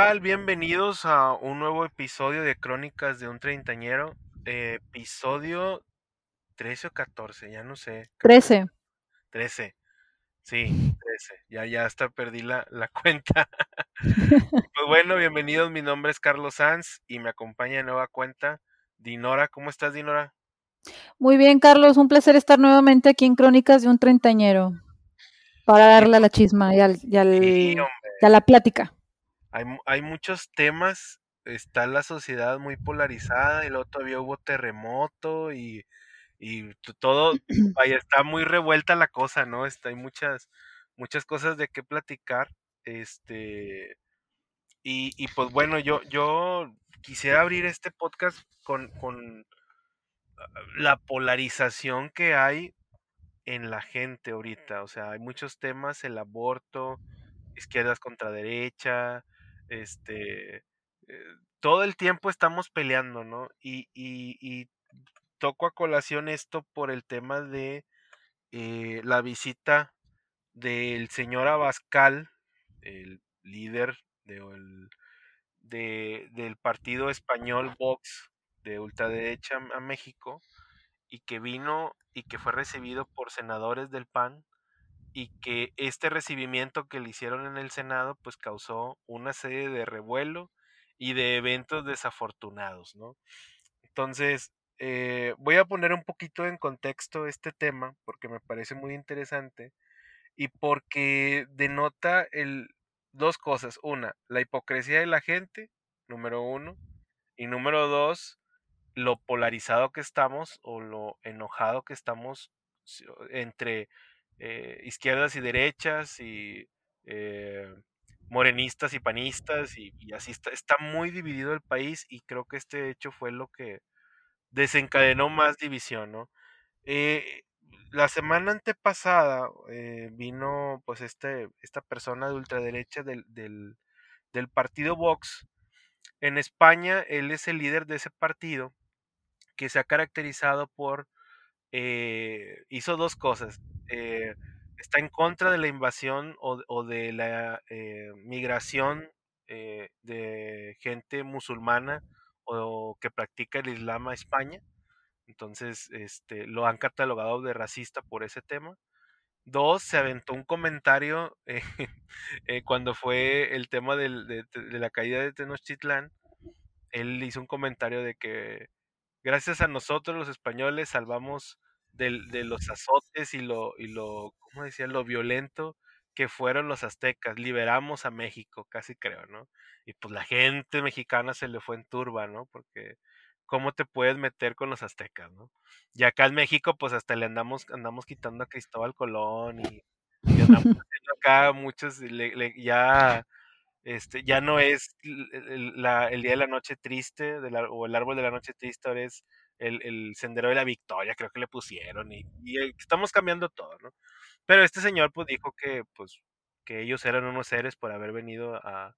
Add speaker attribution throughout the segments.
Speaker 1: ¿Qué tal? Bienvenidos a un nuevo episodio de Crónicas de un Treintañero. eh, episodio 13 o 14, ya no sé. creo que
Speaker 2: 13.
Speaker 1: 13. Sí, 13. Ya, ya hasta perdí la, la cuenta. Pues bueno, bienvenidos. Mi nombre es Carlos Sanz y me acompaña de nueva cuenta Dinora. ¿Cómo estás, Dinora?
Speaker 2: Muy bien, Carlos, un placer estar nuevamente aquí en Crónicas de un Treintañero para darle a la chisma y, al, y, al,
Speaker 1: sí,
Speaker 2: y a la plática.
Speaker 1: Hay, hay muchos temas. Está la sociedad muy polarizada y luego todavía hubo terremoto y Y todo, vaya, está muy revuelta la cosa, ¿no? Está, hay muchas, muchas cosas de qué platicar. Este, y, y pues bueno, yo, yo quisiera abrir este podcast con, con la polarización que hay en la gente ahorita. O sea, hay muchos temas, el aborto, izquierdas contra derecha, este, eh, todo el tiempo estamos peleando, ¿no? Y, y, y toco a colación esto por el tema de eh, la visita del señor Abascal, el líder de, el- de- del partido español Vox de ultraderecha a México, y que vino y que fue recibido por senadores del PAN, y que este recibimiento que le hicieron en el Senado, pues causó una serie de revuelo y de eventos desafortunados, ¿no? Entonces, eh, voy a poner un poquito en contexto este tema porque me parece muy interesante y porque denota el, dos cosas. Una, la hipocresía de la gente, número uno, y número dos, lo polarizado que estamos o lo enojado que estamos entre eh, izquierdas y derechas y eh, morenistas y panistas y, así está, está muy dividido el país y creo que este hecho fue lo que desencadenó más división, ¿no? Eh, la semana antepasada vino pues este, esta persona de ultraderecha del, del partido Vox. En España él es el líder de ese partido que se ha caracterizado por, eh, hizo dos cosas. Eh, está en contra de la invasión o, o de la eh, migración eh, de gente musulmana o que practica el Islam a España entonces, este, lo han catalogado de racista por ese tema. Dos, se aventó un comentario eh, eh, cuando fue el tema del- de, de la caída de Tenochtitlán. Él hizo un comentario de que gracias a nosotros los españoles salvamos del- de los azotes y lo, y lo, ¿cómo decía? Lo violento que fueron los aztecas. Liberamos a México, casi creo, ¿no? Y pues la gente mexicana se le fue en turba, ¿no? Porque ¿cómo te puedes meter con los aztecas, ¿no? Y acá en México, pues hasta le andamos, andamos quitando a Cristóbal Colón y, y andamos haciendo acá muchos, le- le- ya este, ya no es la- el día de la noche triste o el árbol de la noche triste, ahora es el, el sendero de la victoria, creo que le pusieron, y, estamos cambiando todo, ¿no? Pero este señor pues dijo que pues que ellos eran unos seres por haber venido a,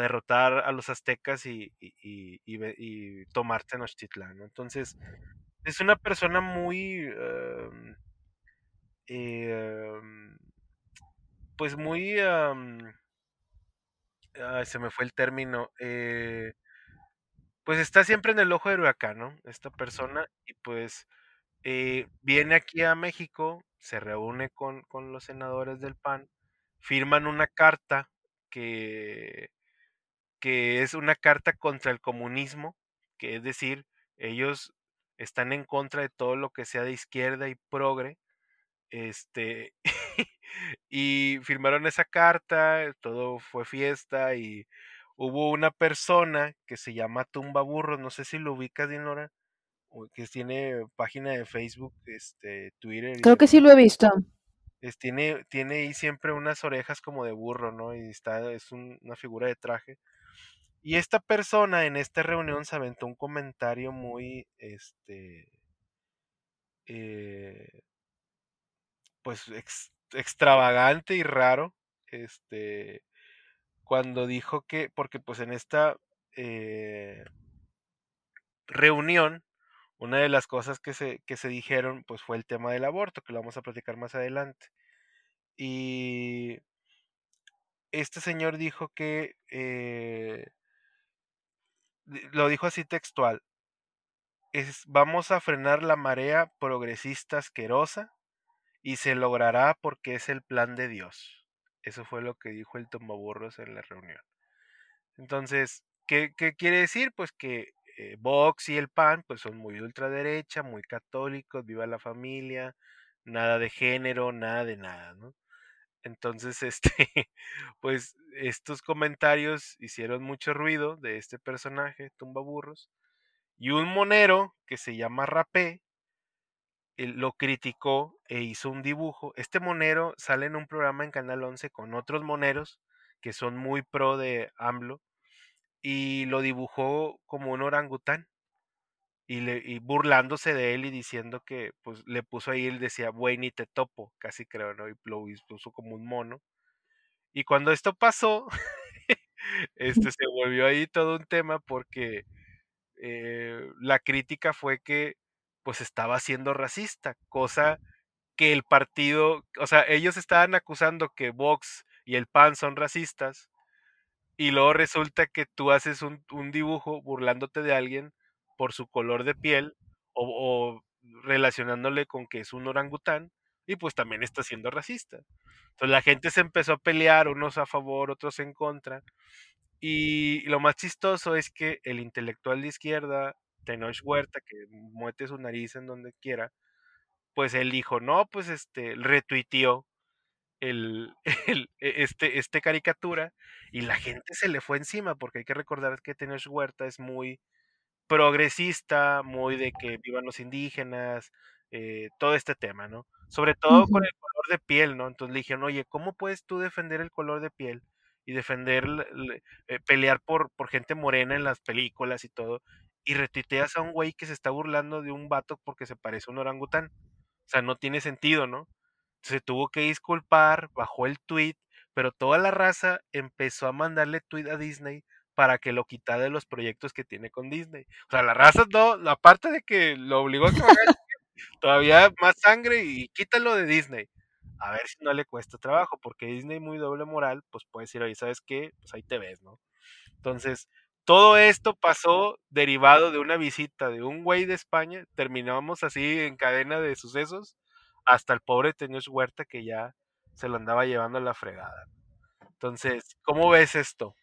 Speaker 1: derrotar a los aztecas y, y, y tomar Tenochtitlán, ¿no? Entonces, es una persona muy, em, em, pues muy, em, ay, se me fue el término, eh, pues está siempre en el ojo del huracán, ¿no? Esta persona, y pues eh, viene aquí a México, se reúne con, con los senadores del PAN, firman una carta que, que es una carta contra el comunismo, que es decir, ellos están en contra de todo lo que sea de izquierda y progre, este, y firmaron esa carta, todo fue fiesta y hubo una persona que se llama Tumba Burros, no sé si lo ubicas, Dinora, que tiene página de Facebook, este, Twitter
Speaker 2: Creo que sí lo he visto.
Speaker 1: Es, tiene, tiene ahí siempre unas orejas como de burro, ¿no? Y está, es un- una figura de traje. Y esta persona en esta reunión se aventó un comentario muy, este, eh, pues ex- extravagante y raro, este, cuando dijo que, porque pues en esta eh, reunión, una de las cosas que se, que se dijeron, pues fue el tema del aborto, que lo vamos a platicar más adelante. Y este señor dijo que eh, lo dijo así textual. Es, vamos a frenar la marea progresista asquerosa y se logrará porque es el plan de Dios. Eso fue lo que dijo el tombaburros en la reunión. Entonces, ¿qué, qué quiere decir? Pues que eh, Vox y el PAN pues son muy ultraderecha, muy católicos, viva la familia, nada de género, nada de nada, ¿no? Entonces, este, pues estos comentarios hicieron mucho ruido de este personaje, Tumbaburros, y un monero que se llama Rapé lo criticó e hizo un dibujo. Este monero sale en un programa en Canal 11 con otros moneros que son muy pro de AMLO y lo dibujó como un orangután y burlándose de él y diciendo que pues le puso ahí, él decía, güey, ni te topo, casi creo, ¿no? Y lo puso como un mono. Y cuando esto pasó, este se volvió ahí todo un tema porque eh, la crítica fue que pues estaba siendo racista, cosa que el partido, o sea, ellos estaban acusando que Vox y el PAN son racistas, y luego resulta que tú haces un, un dibujo burlándote de alguien por su color de piel o, o, relacionándole con que es un orangután y pues también está siendo racista. Entonces la gente se empezó a pelear, unos a favor, otros en contra. Y lo más chistoso es que el intelectual de izquierda, Tenoch Huerta, que muete su nariz en donde quiera, pues él dijo, no, pues este, retuiteó el, el, este, este caricatura y la gente se le fue encima porque hay que recordar que Tenoch Huerta es muy progresista, muy de que vivan los indígenas, eh, todo este tema, ¿no? Sobre todo con el color de piel, ¿no? Entonces le dijeron, oye, ¿cómo puedes tú defender el color de piel y defender, eh, pelear por, por gente morena en las películas y todo? Y retuiteas a un güey que se está burlando de un vato porque se parece a un orangután. O sea, no tiene sentido, ¿no? Se tuvo que disculpar, bajó el tweet, pero toda la raza empezó a mandarle tweet a Disney para que lo quitara de los proyectos que tiene con Disney. O sea, la raza no, aparte de que lo obligó a que todavía más sangre y quítalo de Disney. A ver si no le cuesta trabajo, porque Disney muy doble moral, pues puede decir, oye, ¿sabes qué? Pues ahí te ves, ¿no? Entonces, todo esto pasó derivado de una visita de un güey de España, terminamos así en cadena de sucesos, hasta el pobre Tenoch Huerta que ya se lo andaba llevando a la fregada. Entonces, ¿cómo ves esto?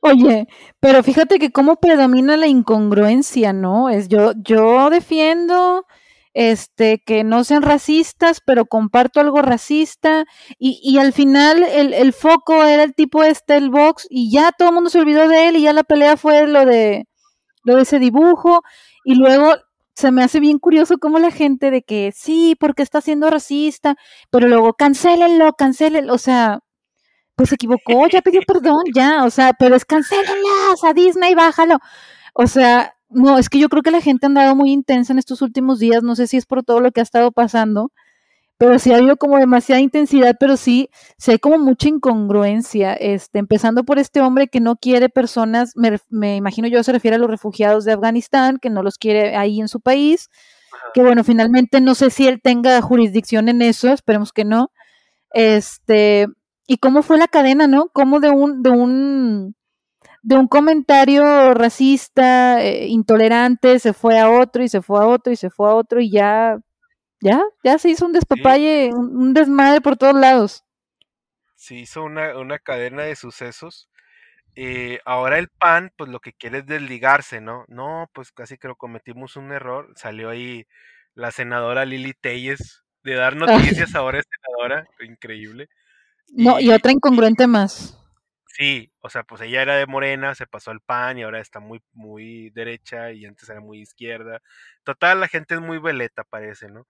Speaker 2: Oye, pero fíjate que cómo predomina la incongruencia, ¿no? Es yo, yo defiendo este que no sean racistas, pero comparto algo racista, y, y al final el, el, foco era el tipo este, el box, y ya todo el mundo se olvidó de él, y ya la pelea fue lo de lo de ese dibujo, y luego se me hace bien curioso cómo la gente de que sí, porque está siendo racista, pero luego cancélenlo, cancélenlo, o sea, pues se equivocó, ya pidió perdón, ya, o sea, pero es cancélenlo, o sea, Disney, bájalo. O sea, no, es que yo creo que la gente ha andado muy intensa en estos últimos días, no sé si es por todo lo que ha estado pasando, pero sí ha habido como demasiada intensidad, pero sí, sí hay como mucha incongruencia, este, empezando por este hombre que no quiere personas, me, me imagino yo se refiere a los refugiados de Afganistán, que no los quiere ahí en su país, que bueno, finalmente no sé si él tenga jurisdicción en eso, esperemos que no, este, y cómo fue la cadena, ¿no? Cómo de un, de un, de un comentario racista, eh, intolerante, se fue a otro y se fue a otro y se fue a otro y ya, ya, ya se hizo un despapalle, sí. un, desmadre por todos lados.
Speaker 1: Se hizo una, una cadena de sucesos. Eh, ahora el PAN, pues lo que quiere es desligarse, ¿no? No, pues casi creo cometimos un error. Salió ahí la senadora Lili Telles de dar noticias, ahora es senadora, increíble.
Speaker 2: No, y, y otra incongruente más.
Speaker 1: Sí, o sea, pues ella era de Morena, se pasó al PAN y ahora está muy, muy derecha y antes era muy izquierda. Total, la gente es muy veleta, parece, ¿no?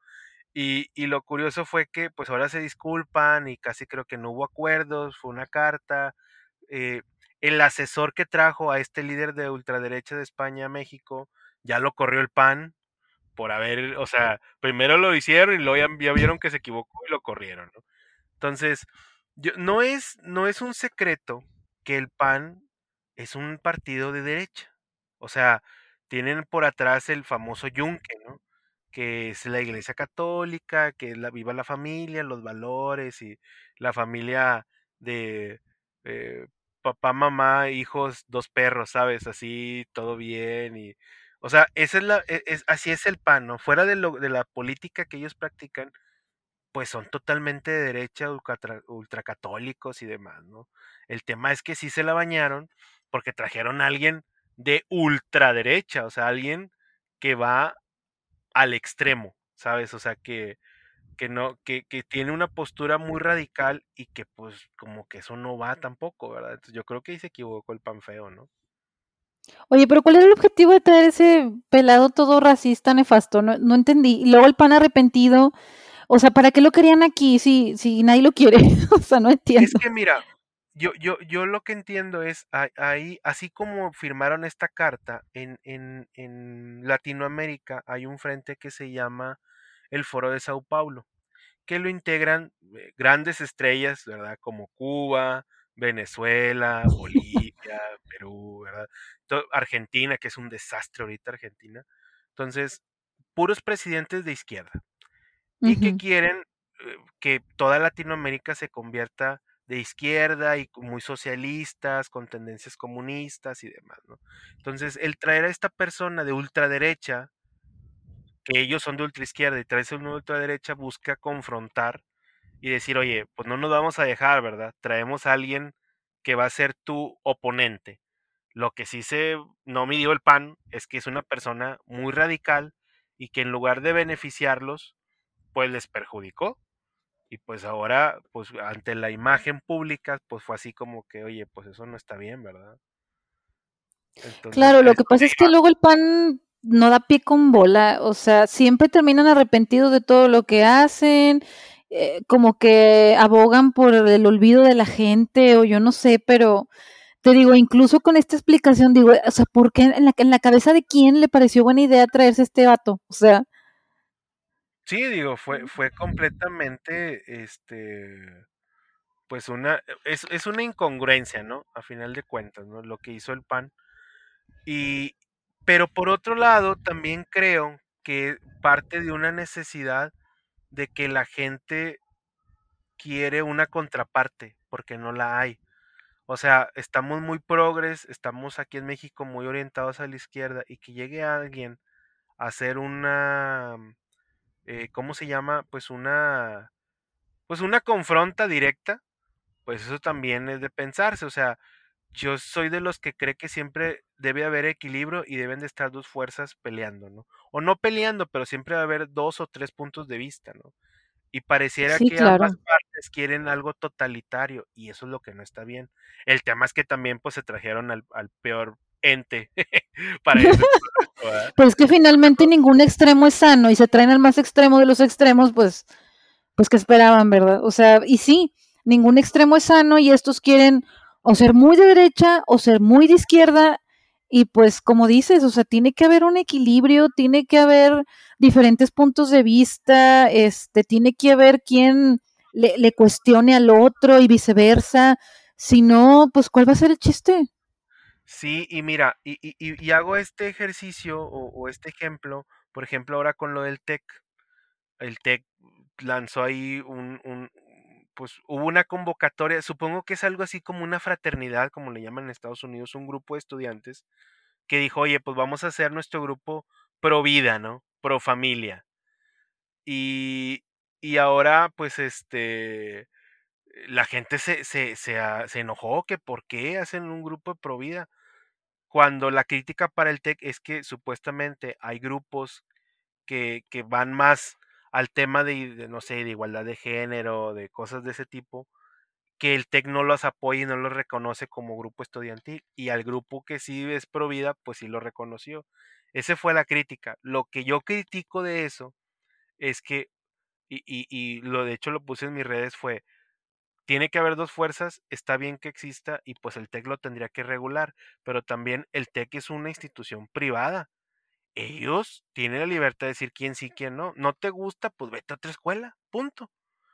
Speaker 1: Y, y, lo curioso fue que pues ahora se disculpan y casi creo que no hubo acuerdos, fue una carta. Eh, el asesor que trajo a este líder de ultraderecha de España a México, ya lo corrió el PAN por haber, o sea, primero lo hicieron y luego ya, ya vieron que se equivocó y lo corrieron, ¿no? Entonces, yo, no, es, no es un secreto que el PAN es un partido de derecha. O sea, tienen por atrás el famoso yunque, ¿no? Que es la iglesia católica, que es la viva la familia, los valores y la familia de eh, papá, mamá, hijos, dos perros, ¿sabes? Así, todo bien y... O sea, esa es la, e, es, así es el PAN, ¿no? Fuera de, lo, de la política que ellos practican, pues son totalmente de derecha, ultracatólicos y demás, ¿no? El tema es que sí se la bañaron porque trajeron a alguien de ultraderecha, o sea, alguien que va al extremo, ¿sabes? O sea, que, que no, que, que, tiene una postura muy radical y que pues como que eso no va tampoco, ¿verdad? Yo creo que ahí se equivocó el pan feo, ¿no?
Speaker 2: Oye, pero ¿cuál era el objetivo de traer ese pelado todo racista, nefasto? No, no entendí. Y luego el pan arrepentido. O sea, ¿para qué lo querían aquí si, si nadie lo quiere? o sea, no entiendo.
Speaker 1: Es que mira, yo, yo, yo lo que entiendo es, ahí, así como firmaron esta carta, en, en, en Latinoamérica hay un frente que se llama el Foro de Sao Paulo, que lo integran eh, grandes estrellas, ¿verdad? Como Cuba, Venezuela, Bolivia, Perú, ¿verdad? Argentina, que es un desastre ahorita Argentina. Entonces, puros presidentes de izquierda. Y que quieren eh, que toda Latinoamérica se convierta de izquierda y muy socialistas, con tendencias comunistas y demás, ¿no? Entonces, el traer a esta persona de ultraderecha, que ellos son de ultraizquierda y traerse una ultraderecha busca confrontar y decir, oye, pues no nos vamos a dejar, ¿verdad? Traemos a alguien que va a ser tu oponente. Lo que sí se no midió el pan es que es una persona muy radical y que en lugar de beneficiarlos, pues les perjudicó y pues ahora, pues ante la imagen pública, pues fue así como que, oye, pues eso no está bien, ¿verdad?
Speaker 2: claro, lo que pasa es que luego el pan no da pie con bola, o sea, siempre terminan arrepentidos de todo lo que hacen, eh, como que abogan por el olvido de la gente, o yo no sé, pero te digo, incluso con esta explicación, digo, o sea, ¿por qué en la, en la cabeza de quién le pareció buena idea traerse este vato? O sea,
Speaker 1: Sí, digo, fue, fue completamente, este, pues una, es, es una incongruencia, ¿no? A final de cuentas, ¿no? Lo que hizo el PAN. Y, pero por otro lado, también creo que parte de una necesidad de que la gente quiere una contraparte, porque no la hay. O sea, estamos muy progres, estamos aquí en México muy orientados a la izquierda y que llegue alguien a hacer una eh, ¿cómo se llama? Pues una, pues una confronta directa, pues eso también es de pensarse, o sea, yo soy de los que cree que siempre debe haber equilibrio y deben de estar dos fuerzas peleando, ¿no? O no peleando, pero siempre va a haber dos o tres puntos de vista, ¿no? Y pareciera que ambas partes quieren algo totalitario y eso es lo que no está bien. El tema es que también pues se trajeron al, al peor ente para eso.
Speaker 2: Pues que finalmente ningún extremo es sano y se traen al más extremo de los extremos, pues, pues que esperaban, ¿verdad? O sea, y sí, ningún extremo es sano y estos quieren o ser muy de derecha o ser muy de izquierda y pues como dices, o sea, tiene que haber un equilibrio, tiene que haber diferentes puntos de vista, este, tiene que haber quien le, le cuestione al otro y viceversa. Si no, pues ¿cuál va a ser el chiste?
Speaker 1: Sí, y mira, y, y, y hago este ejercicio o, este ejemplo, por ejemplo, ahora con lo del TEC. El TEC lanzó ahí un, un, pues hubo una convocatoria, supongo que es algo así como una fraternidad, como le llaman en Estados Unidos, un grupo de estudiantes, que dijo, oye, pues vamos a hacer nuestro grupo pro vida, ¿no? Pro familia. Y, y ahora, pues, este, la gente se, se, se, enojó, que por qué hacen un grupo de pro vida cuando la crítica para el TEC es que supuestamente hay grupos que, que van más al tema de, no sé, de igualdad de género, de cosas de ese tipo, que el TEC no los apoya y no los reconoce como grupo estudiantil, y al grupo que sí es pro vida, pues sí lo reconoció. Esa fue la crítica. Lo que yo critico de eso es que, y, y, y lo de hecho lo puse en mis redes, fue, tiene que haber dos fuerzas, está bien que exista y pues el TEC lo tendría que regular, pero también el TEC es una institución privada. Ellos tienen la libertad de decir quién sí, quién no. No te gusta, pues vete a otra escuela, punto.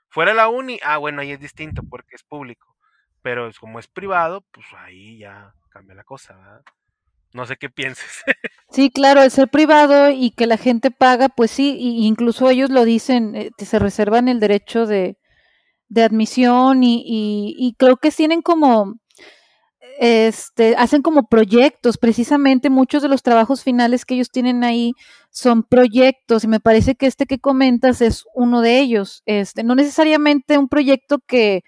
Speaker 1: Fuera la uni, ah, bueno, ahí es distinto porque es público, pero como es privado, pues ahí ya cambia la cosa, ¿verdad? No sé qué pienses.
Speaker 2: Sí, claro, el ser privado y que la gente paga, pues sí, y incluso ellos lo dicen, eh, se reservan el derecho de, de admisión y, y, y creo que tienen como este, hacen como proyectos, precisamente muchos de los trabajos finales que ellos tienen ahí son proyectos y me parece que este que comentas es uno de ellos, este, no necesariamente un proyecto que,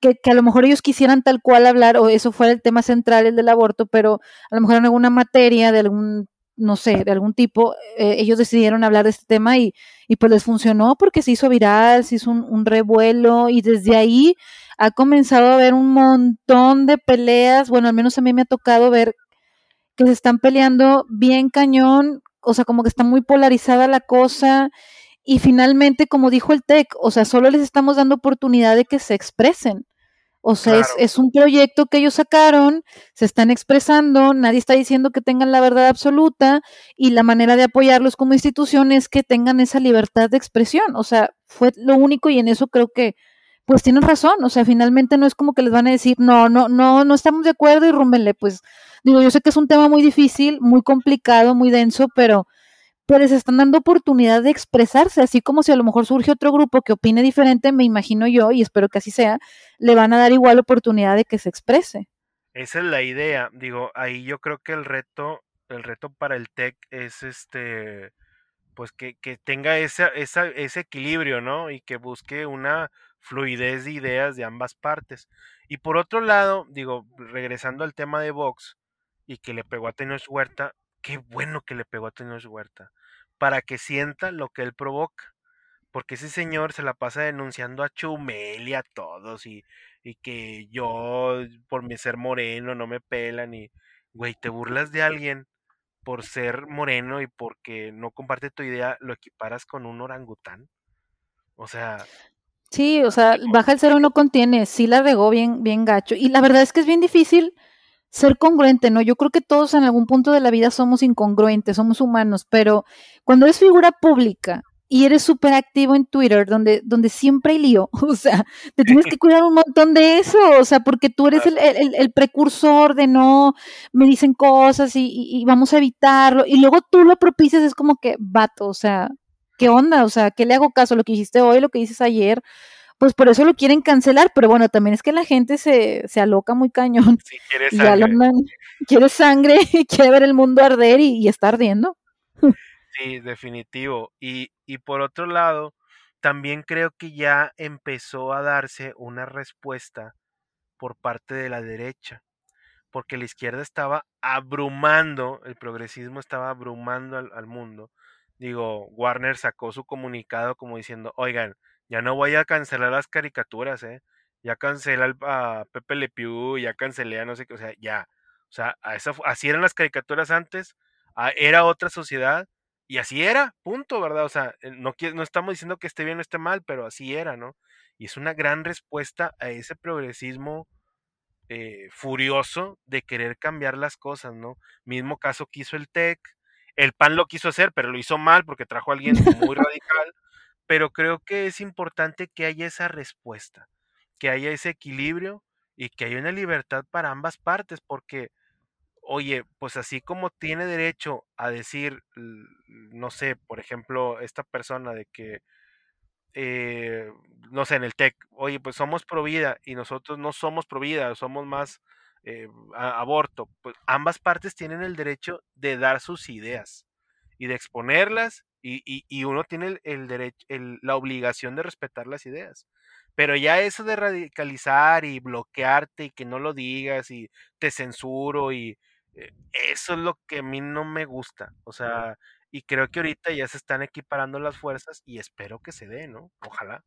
Speaker 2: que, que, a lo mejor ellos quisieran tal cual hablar o eso fuera el tema central, el del aborto, pero a lo mejor en alguna materia de algún, no sé, de algún tipo, eh, ellos decidieron hablar de este tema y, y, pues les funcionó porque se hizo viral, se hizo un, un revuelo y desde ahí ha comenzado a haber un montón de peleas, bueno, al menos a mí me ha tocado ver que se están peleando bien cañón, o sea, como que está muy polarizada la cosa y finalmente, como dijo el TEC, o sea, solo les estamos dando oportunidad de que se expresen. O sea, claro. es, es, un proyecto que ellos sacaron, se están expresando, nadie está diciendo que tengan la verdad absoluta y la manera de apoyarlos como institución es que tengan esa libertad de expresión. O sea, fue lo único y en eso creo que pues tienen razón, o sea, finalmente no es como que les van a decir, no, no, no, no estamos de acuerdo y rúmbenle, pues digo, yo sé que es un tema muy difícil, muy complicado, muy denso, pero pero les están dando oportunidad de expresarse, así como si a lo mejor surge otro grupo que opine diferente, me imagino yo, y espero que así sea, le van a dar igual oportunidad de que se exprese.
Speaker 1: Esa es la idea, digo, ahí yo creo que el reto, el reto para el TEC es este, pues que, que tenga ese equilibrio, ¿no? Y que busque una fluidez de ideas de ambas partes. Y por otro lado, digo, regresando al tema de Vox y que le pegó a Tenoch Huerta, qué bueno que le pegó a Tenoch Huerta, para que sienta lo que él provoca. Porque ese señor se la pasa denunciando a Chumel y a todos y, y que yo por mi ser moreno no me pelan y, güey, te burlas de alguien por ser moreno y porque no comparte tu idea, lo equiparas con un orangután. O sea,
Speaker 2: Sí, o sea, baja el cero no contiene, sí la regó bien, bien gacho. Y la verdad es que es bien difícil ser congruente, ¿no? Yo creo que todos en algún punto de la vida somos incongruentes, somos humanos, pero cuando eres figura pública y eres súper activo en Twitter, donde, donde siempre hay lío, o sea, te tienes que cuidar un montón de eso, o sea, porque tú eres el, el, el precursor de no, me dicen cosas y, y, y vamos a evitarlo, y luego tú lo propicias, es como que, vato, o sea, ¿qué onda? O sea, ¿qué le hago caso? Lo que hiciste hoy, lo que dices ayer, pues por eso lo quieren cancelar, pero bueno, también es que la gente se, se aloca muy cañón.
Speaker 1: Sí, quiere sangre.
Speaker 2: Quiere sangre, quiere ver el mundo arder y, y está ardiendo.
Speaker 1: Sí, definitivo. Y, y por otro lado, también creo que ya empezó a darse una respuesta por parte de la derecha, porque la izquierda estaba abrumando, el progresismo estaba abrumando al, al mundo digo, Warner sacó su comunicado como diciendo, oigan, ya no voy a cancelar las caricaturas, ¿eh? Ya cancelé a Pepe Le Pew, ya cancelé a no sé qué, o sea, ya. O sea, a esa, así eran las caricaturas antes, a, era otra sociedad, y así era, punto, ¿verdad? O sea, eh, no, no estamos diciendo que esté bien o esté mal, pero así era, ¿no? Y es una gran respuesta a ese progresismo eh, furioso de querer cambiar las cosas, ¿no? Mismo caso que hizo el TEC, el PAN lo quiso hacer, pero lo hizo mal porque trajo a alguien muy radical. Pero creo que es importante que haya esa respuesta, que haya ese equilibrio y que haya una libertad para ambas partes, porque, oye, pues así como tiene derecho a decir, no sé, por ejemplo, esta persona de que, eh, no sé, en el TEC, oye, pues somos pro vida y nosotros no somos pro vida, somos más eh, aborto, pues ambas partes tienen el derecho de dar sus ideas y de exponerlas y, y, y uno tiene el, derecho, la obligación de respetar las ideas. Pero ya eso de radicalizar y bloquearte y que no lo digas y te censuro y eh, eso es lo que a mí no me gusta. O sea, y creo que ahorita ya se están equiparando las fuerzas y espero que se dé, ¿no? Ojalá.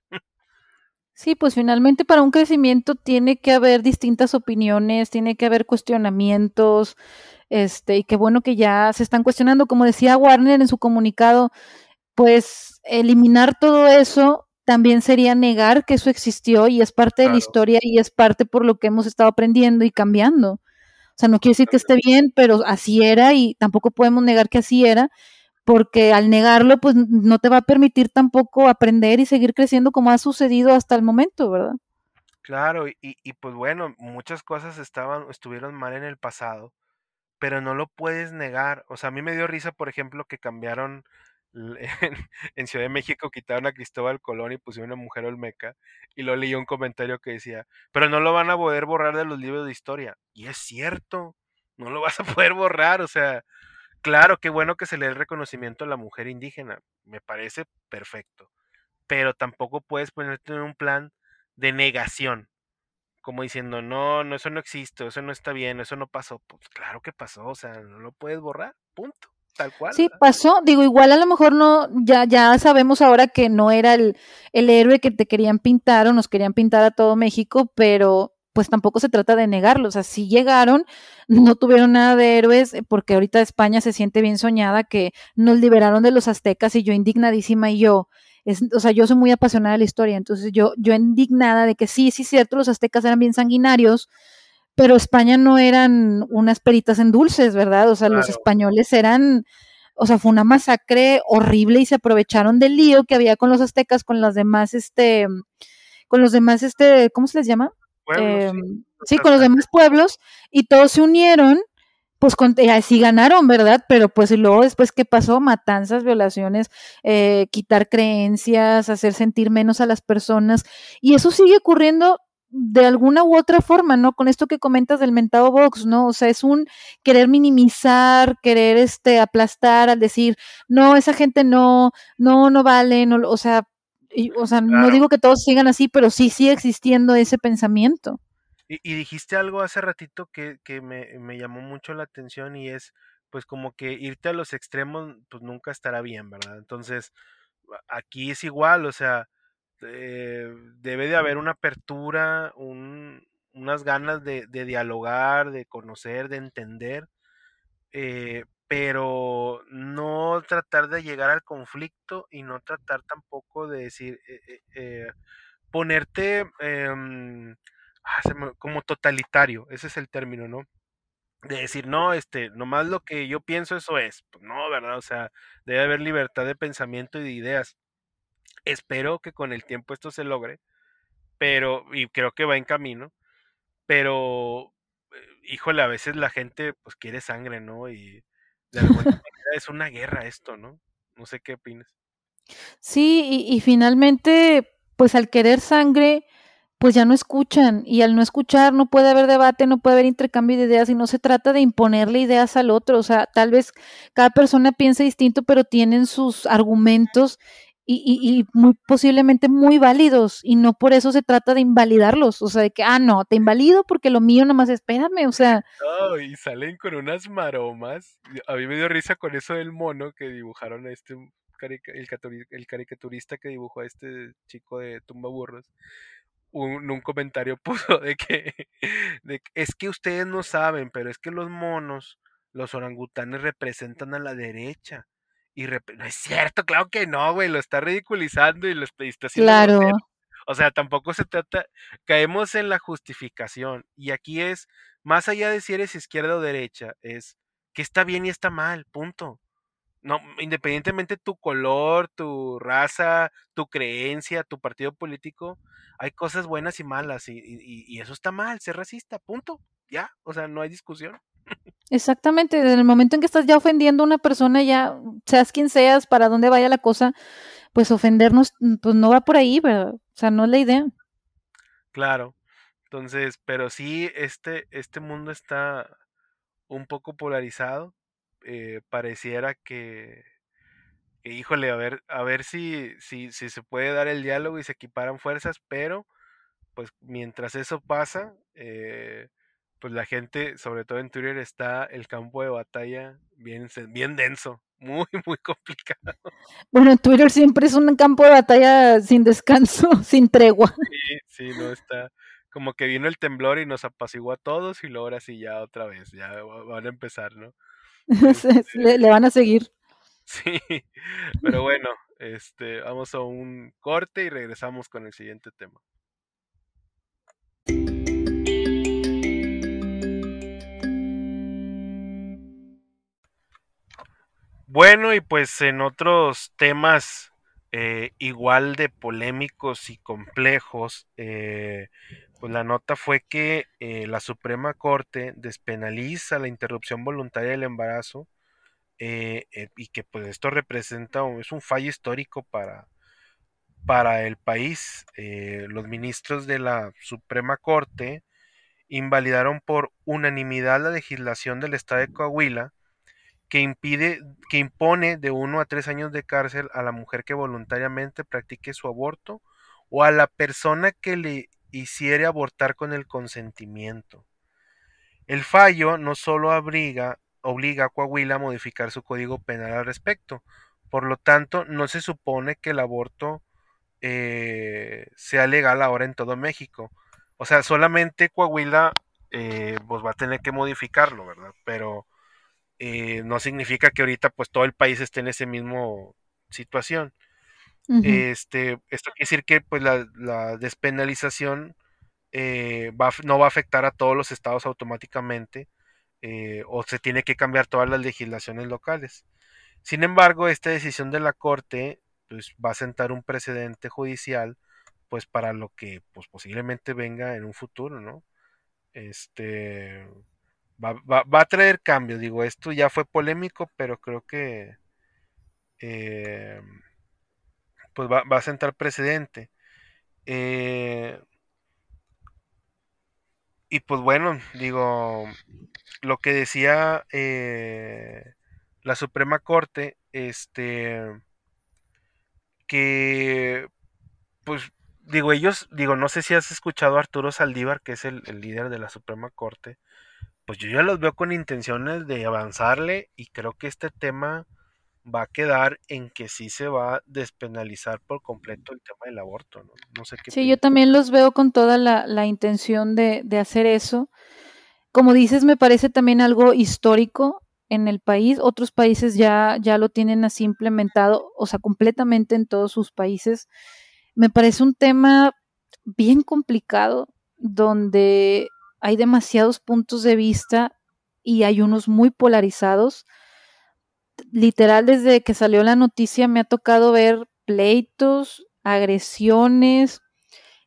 Speaker 2: Sí, pues finalmente para un crecimiento tiene que haber distintas opiniones, tiene que haber cuestionamientos, este, y qué bueno que ya se están cuestionando, como decía Warner en su comunicado, pues eliminar todo eso también sería negar que eso existió y es parte de la historia y es parte por lo que hemos estado aprendiendo y cambiando. O sea, no quiere decir que esté bien, pero así era y tampoco podemos negar que así era porque al negarlo, pues no te va a permitir tampoco aprender y seguir creciendo como ha sucedido hasta el momento, ¿verdad?
Speaker 1: Claro, y, y pues bueno, muchas cosas estaban, estuvieron mal en el pasado, pero no lo puedes negar. O sea, a mí me dio risa, por ejemplo, que cambiaron en, Ciudad de México quitaron a Cristóbal Colón y pusieron una mujer olmeca y lo leí un comentario que decía, pero no lo van a poder borrar de los libros de historia. Y es cierto, no lo vas a poder borrar, o sea, claro, qué bueno que se le dé el reconocimiento a la mujer indígena, me parece perfecto, pero tampoco puedes ponerte en un plan de negación, como diciendo, no, no, eso no existe, eso no está bien, eso no pasó. Pues claro que pasó, o sea, no lo puedes borrar, punto. Tal cual.
Speaker 2: Sí, pasó. Digo, igual a lo mejor no, ya, ya sabemos ahora que no era el, el héroe que te querían pintar o nos querían pintar a todo México, pero pues tampoco se trata de negarlo. O sea, si llegaron, no tuvieron nada de héroes, eh, porque ahorita España se siente bien soñada que nos liberaron de los aztecas y yo indignadísima y yo, es, o sea, yo soy muy apasionada de la historia, entonces yo, yo indignada de que sí, sí, cierto, los aztecas eran bien sanguinarios, pero España no eran unas peritas en dulces, ¿verdad? O sea, los españoles eran, o sea, fue una masacre horrible y se aprovecharon del lío que había con los aztecas, con los demás, este, con los demás, este, ¿cómo se les llama? Em, sí. con los demás pueblos y todos se unieron, pues con, así ganaron, ¿verdad? Pero pues luego después, ¿qué pasó? Matanzas, violaciones, eh, quitar creencias, hacer sentir menos a las personas y eso sigue ocurriendo de alguna u otra forma, ¿no? Con esto que comentas del mentado Vox, ¿no? O sea, es un querer minimizar, querer este aplastar al decir, no, esa gente no, no, no vale, no, o sea, o sea, no digo que todos sigan así, pero sí sigue existiendo ese pensamiento.
Speaker 1: Y, dijiste algo hace ratito que, que me, me, llamó mucho la atención y es, pues como que irte a los extremos, pues nunca estará bien, ¿verdad? Entonces, aquí es igual, o sea, eh, debe de haber una apertura, un, unas ganas de, de, dialogar, de conocer, de entender, eh, pero no tratar de llegar al conflicto y no tratar tampoco de decir, eh, ponerte em, como totalitario, ese es el término, ¿no? De decir, no, este, nomás lo que yo pienso, eso es. Pues no, ¿verdad? O sea, debe haber libertad de pensamiento y de ideas. Espero que con el tiempo esto se logre, pero, y creo que va en camino, pero, eh, híjole, a veces la gente pues quiere sangre, ¿no? Y de alguna manera es una guerra esto, ¿no? No sé qué opinas.
Speaker 2: Sí, y, y finalmente, pues al querer sangre, pues ya no escuchan y al no escuchar no puede haber debate, no puede haber intercambio de ideas y no se trata de imponerle ideas al otro, o sea, tal vez cada persona piensa distinto, pero tienen sus argumentos y, muy posiblemente muy válidos y no por eso se trata de invalidarlos, o sea, de que, ah, no, te invalido porque lo mío nomás espérame, o sea.
Speaker 1: Y salen con unas maromas. A mí me dio risa con eso del mono que dibujaron a este, el, caricaturista que dibujó a este chico de Tumbaburros. Un, un comentario puso de que, de es que ustedes no saben, pero es que los monos, los orangutanes representan a la derecha y no es cierto, claro que no, güey, lo está ridiculizando y lo está, haciendo. Claro. O sea, tampoco se trata, caemos en la justificación y aquí es, más allá de si eres izquierda o derecha, es que está bien y está mal, punto. No, independientemente tu color, tu raza, tu creencia, tu partido político, hay cosas buenas y malas y, y eso está mal, ser racista, punto. Ya, o sea, no hay discusión.
Speaker 2: Exactamente, desde el momento en que estás ya ofendiendo a una persona, ya seas quien seas, para dónde vaya la cosa, pues ofendernos, mm, pues no va por ahí, ¿verdad? O sea, no es la idea.
Speaker 1: Claro. Entonces, pero sí, este, este mundo está un poco polarizado. Eh, pareciera que, híjole, a ver, a ver si, si, si se puede dar el diálogo y se equiparan fuerzas, pero pues mientras eso pasa, eh, pues la gente, sobre todo en Twitter, está el campo de batalla bien, bien denso, muy, muy complicado.
Speaker 2: Bueno, Twitter siempre es un campo de batalla sin descanso, sin tregua.
Speaker 1: Sí, sí, no está. Como que vino el temblor y nos apaciguó a todos y luego ahora sí ya otra vez, ya van a empezar, ¿no?
Speaker 2: Este le, le van a seguir.
Speaker 1: Sí, pero bueno, este, vamos a un corte y regresamos con el siguiente tema. Bueno, y pues en otros temas eh, igual de polémicos y complejos, eh, pues la nota fue que eh, la Suprema Corte despenaliza la interrupción voluntaria del embarazo y que pues esto representa, es un fallo histórico para, para el país. Los ministros de la Suprema Corte invalidaron por unanimidad la legislación del Estado de Coahuila que impide, que impone de uno a tres años de cárcel a la mujer que voluntariamente practique su aborto o a la persona que le hiciere abortar con el consentimiento. El fallo no solo obliga a Coahuila a modificar su código penal al respecto, por lo tanto, no se supone que el aborto eh, sea legal ahora en todo México. O sea, solamente Coahuila eh, pues va a tener que modificarlo, ¿verdad? Pero eh, no significa que ahorita pues todo el país esté en ese mismo situación. Este, esto quiere decir que pues la, despenalización no va a afectar a todos los estados automáticamente o se tiene que cambiar todas las legislaciones locales. Sin embargo, esta decisión de la Corte pues va a sentar un precedente judicial pues para lo que pues posiblemente venga en un futuro, ¿no? Este va, va, a traer cambio, digo, esto ya fue polémico, pero creo que eh, pues va, a sentar precedente. Eh, y pues bueno, digo, lo que decía eh, la Suprema Corte, este, que, pues, digo, ellos, digo, no sé si has escuchado a Arturo Saldívar, que es el, líder de la Suprema Corte, pues yo ya los veo con intenciones de avanzarle y creo que este tema va a quedar en que sí se va a despenalizar por completo el tema del aborto, ¿no? no sé qué
Speaker 2: sí, yo también los veo con toda la, la intención de, de, hacer eso. Como dices, me parece también algo histórico en el país, otros países ya, ya lo tienen así implementado, o sea, completamente en todos sus países. Me parece un tema bien complicado donde hay demasiados puntos de vista y hay unos muy polarizados. Literal, desde que salió la noticia me ha tocado ver pleitos, agresiones,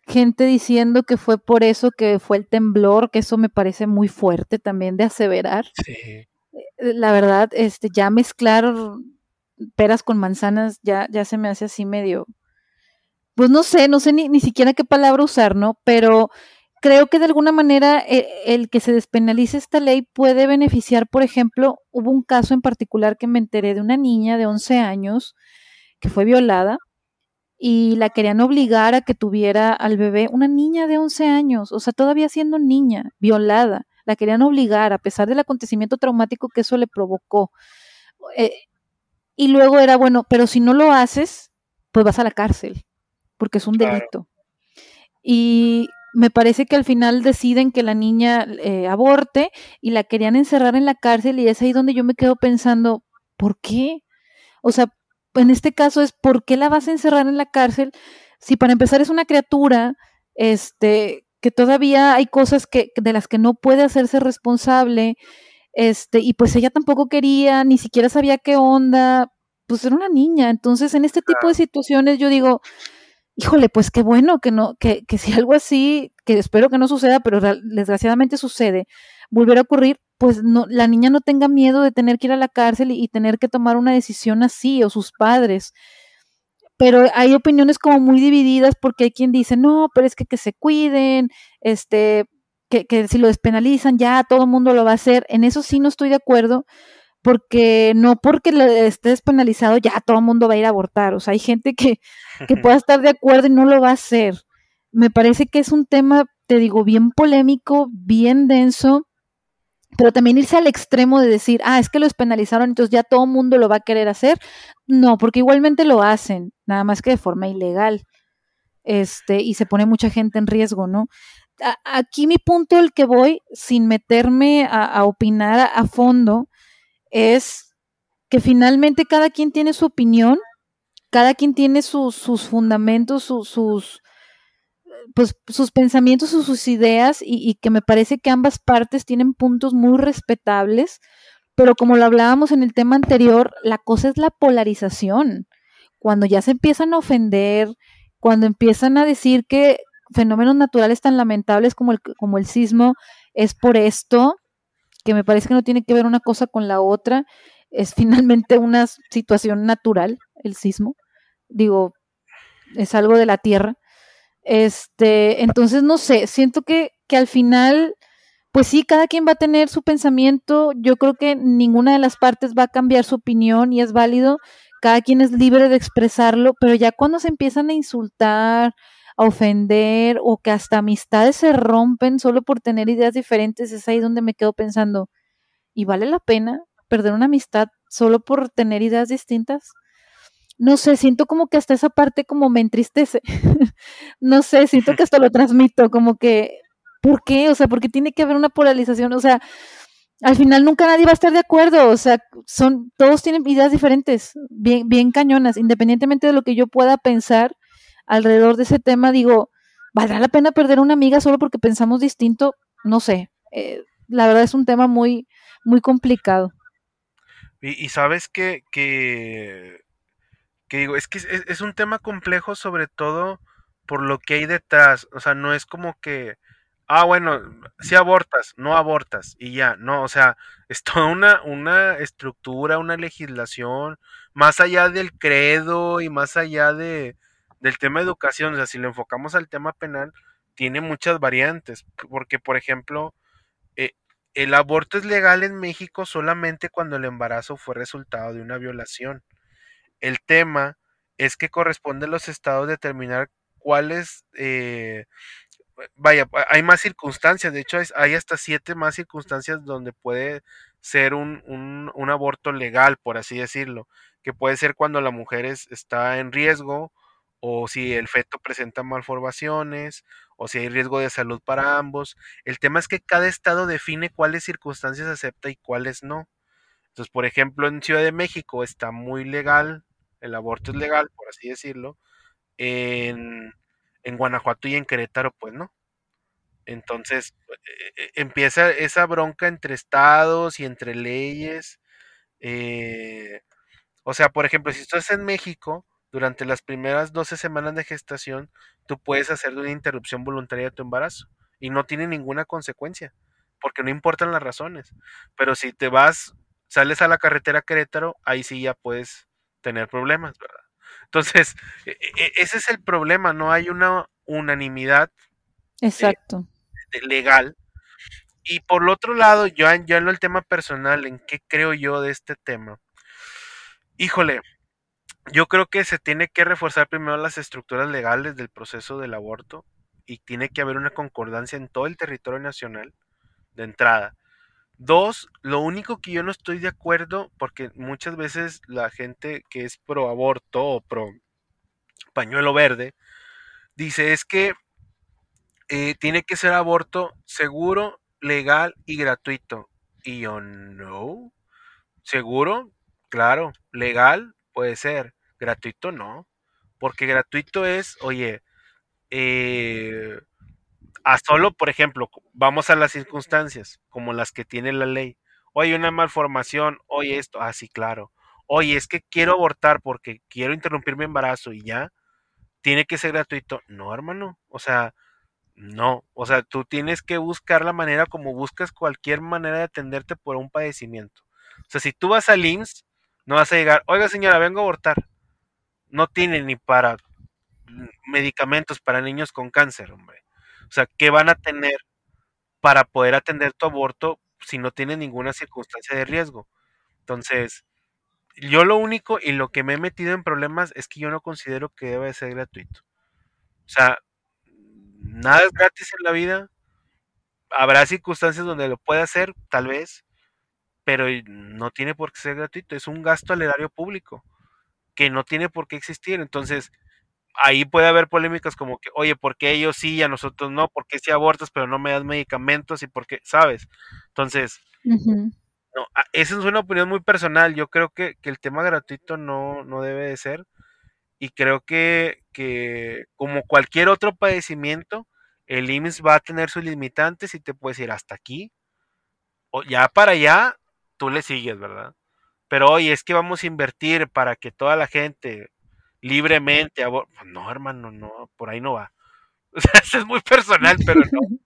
Speaker 2: gente diciendo que fue por eso que fue el temblor, que eso me parece muy fuerte también de aseverar. Sí la verdad, este, ya mezclar peras con manzanas ya, ya se me hace así medio, pues no sé, no sé ni, ni siquiera qué palabra usar, ¿no? Pero creo que de alguna manera el, el, que se despenalice esta ley puede beneficiar, por ejemplo, hubo un caso en particular que me enteré de una niña de 11 años que fue violada y la querían obligar a que tuviera al bebé, una niña de 11 años, o sea, todavía siendo niña, violada la querían obligar, a pesar del acontecimiento traumático que eso le provocó. Eh, y luego era, bueno, pero si no lo haces, pues vas a la cárcel, porque es un delito. Y me parece que al final deciden que la niña eh, aborte y la querían encerrar en la cárcel y es ahí donde yo me quedo pensando, ¿por qué? O sea, en este caso es, ¿por qué la vas a encerrar en la cárcel? Si para empezar es una criatura, este, que todavía hay cosas que, de las que no puede hacerse responsable, este, y pues ella tampoco quería, ni siquiera sabía qué onda, pues era una niña. Entonces, en este tipo de situaciones yo digo, híjole, pues qué bueno que no, que, que si algo así, que espero que no suceda, pero desgraciadamente sucede, volver a ocurrir, pues no, la niña no tenga miedo de tener que ir a la cárcel y tener que tomar una decisión así, o sus padres pero hay opiniones como muy divididas porque hay quien dice, no, pero es que que se cuiden, este, que, que si lo despenalizan ya todo el mundo lo va a hacer. En eso sí no estoy de acuerdo, porque no porque esté despenalizado ya todo el mundo va a ir a abortar. O sea, hay gente que, que pueda estar de acuerdo y no lo va a hacer. Me parece que es un tema, te digo, bien polémico, bien denso, pero también irse al extremo de decir, ah, es que lo despenalizaron, entonces ya todo el mundo lo va a querer hacer. No, porque igualmente lo hacen, nada más que de forma ilegal. Este, y se pone mucha gente en riesgo, ¿no? aquí mi punto el que voy, sin meterme a, opinar a, fondo, es que finalmente cada quien tiene su opinión, cada quien tiene sus, fundamentos, sus, pues, sus pensamientos o sus ideas y, que me parece que ambas partes tienen puntos muy respetables, pero como lo hablábamos en el tema anterior, la cosa es la polarización. Cuando ya se empiezan a ofender, cuando empiezan a decir que fenómenos naturales tan lamentables como el, como el sismo es por esto, que me parece que no tiene que ver una cosa con la otra, es finalmente una situación natural, el sismo. Digo, es algo de la tierra. Este, entonces no sé, siento que, que al final, pues sí, cada quien va a tener su pensamiento. Yo creo que ninguna de las partes va a cambiar su opinión y es válido. Cada quien es libre de expresarlo, pero ya cuando se empiezan a insultar, a ofender o que hasta amistades se rompen solo por tener ideas diferentes, es ahí donde me quedo pensando, ¿y vale la pena perder una amistad solo por tener ideas distintas? No sé, siento como que hasta esa parte como me entristece. no sé, siento que hasta lo transmito, como que, ¿por qué? O sea, porque tiene que haber una polarización, o sea, al final nunca nadie va a estar de acuerdo, o sea, son, todos tienen ideas diferentes, bien, bien cañonas, independientemente de lo que yo pueda pensar, alrededor de ese tema, digo, ¿valdrá la pena perder una amiga solo porque pensamos distinto? No sé. Eh, la verdad es un tema muy, muy complicado.
Speaker 1: Y, sabes que, que, digo, es que es, es, un tema complejo sobre todo por lo que hay detrás. O sea, no es como que, ah, bueno, si abortas, no abortas y ya, no, o sea, es toda una, una estructura, una legislación, más allá del credo y más allá de, del tema de educación, o sea, si lo enfocamos al tema penal, tiene muchas variantes, porque por ejemplo, eh, el aborto es legal en México solamente cuando el embarazo fue resultado de una violación. El tema es que corresponde a los estados determinar cuáles, eh, vaya, hay más circunstancias, de hecho hay hasta siete más circunstancias donde puede ser un, un, un aborto legal, por así decirlo, que puede ser cuando la mujer es, está en riesgo, o si el feto presenta malformaciones, o si hay riesgo de salud para ambos. El tema es que cada estado define cuáles circunstancias acepta y cuáles no. Entonces, por ejemplo, en Ciudad de México está muy legal, el aborto es legal, por así decirlo. En, Guanajuato y en Querétaro, pues no. Entonces, e, e, empieza esa bronca entre estados y entre leyes. Eh, o sea, por ejemplo, si estás en México, durante las primeras 12 semanas de gestación, tú puedes hacer una interrupción voluntaria de tu embarazo y no tiene ninguna consecuencia, porque no importan las razones. Pero si te vas, sales a la carretera Querétaro, ahí sí ya puedes tener problemas, ¿verdad? Entonces, e, e, ese es el problema, no hay una unanimidad
Speaker 2: eh, Exacto.
Speaker 1: legal. Y por el otro lado, yo, yo en el tema personal, ¿en qué creo yo de este tema? Híjole, yo creo que se tiene que reforzar primero las estructuras legales del proceso del aborto y tiene que haber una concordancia en todo el territorio nacional de entrada. Dos, lo único que yo no estoy de acuerdo, porque muchas veces la gente que es pro aborto o pro pañuelo verde, dice es que eh, tiene que ser aborto seguro, legal y gratuito. Y yo no. ¿Seguro? Claro. ¿Legal? Puede ser. Gratuito no. Porque gratuito es, oye, eh, a solo, por ejemplo, vamos a las circunstancias, como las que tiene la ley. Oye, una malformación, oye esto, ah, sí, claro. Oye, es que quiero abortar porque quiero interrumpir mi embarazo y ya, tiene que ser gratuito. No, hermano, o sea, no, o sea, tú tienes que buscar la manera como buscas cualquier manera de atenderte por un padecimiento. O sea, si tú vas al IMSS, no vas a llegar, oiga señora, vengo a abortar. No tiene ni para medicamentos para niños con cáncer, hombre. O sea, ¿qué van a tener para poder atender tu aborto si no tienen ninguna circunstancia de riesgo? Entonces, yo lo único y lo que me he metido en problemas es que yo no considero que debe ser gratuito. O sea, nada es gratis en la vida. Habrá circunstancias donde lo pueda hacer, tal vez, pero no tiene por qué ser gratuito, es un gasto al erario público que no tiene por qué existir. Entonces, ahí puede haber polémicas como que, oye, ¿por qué ellos sí y a nosotros no? ¿Por qué sí abortas pero no me das medicamentos? ¿Y por qué? ¿Sabes? Entonces, no, esa es una opinión muy personal. Yo creo que, que el tema gratuito no, no, debe de ser. Y creo que, que como cualquier otro padecimiento, el IMSS va a tener sus limitantes y te puedes ir hasta aquí. O ya para allá tú le sigues, ¿verdad? Pero oye, es que vamos a invertir para que toda la gente libremente pues no, hermano, no, por ahí no va. O sea, eso es muy personal, pero no.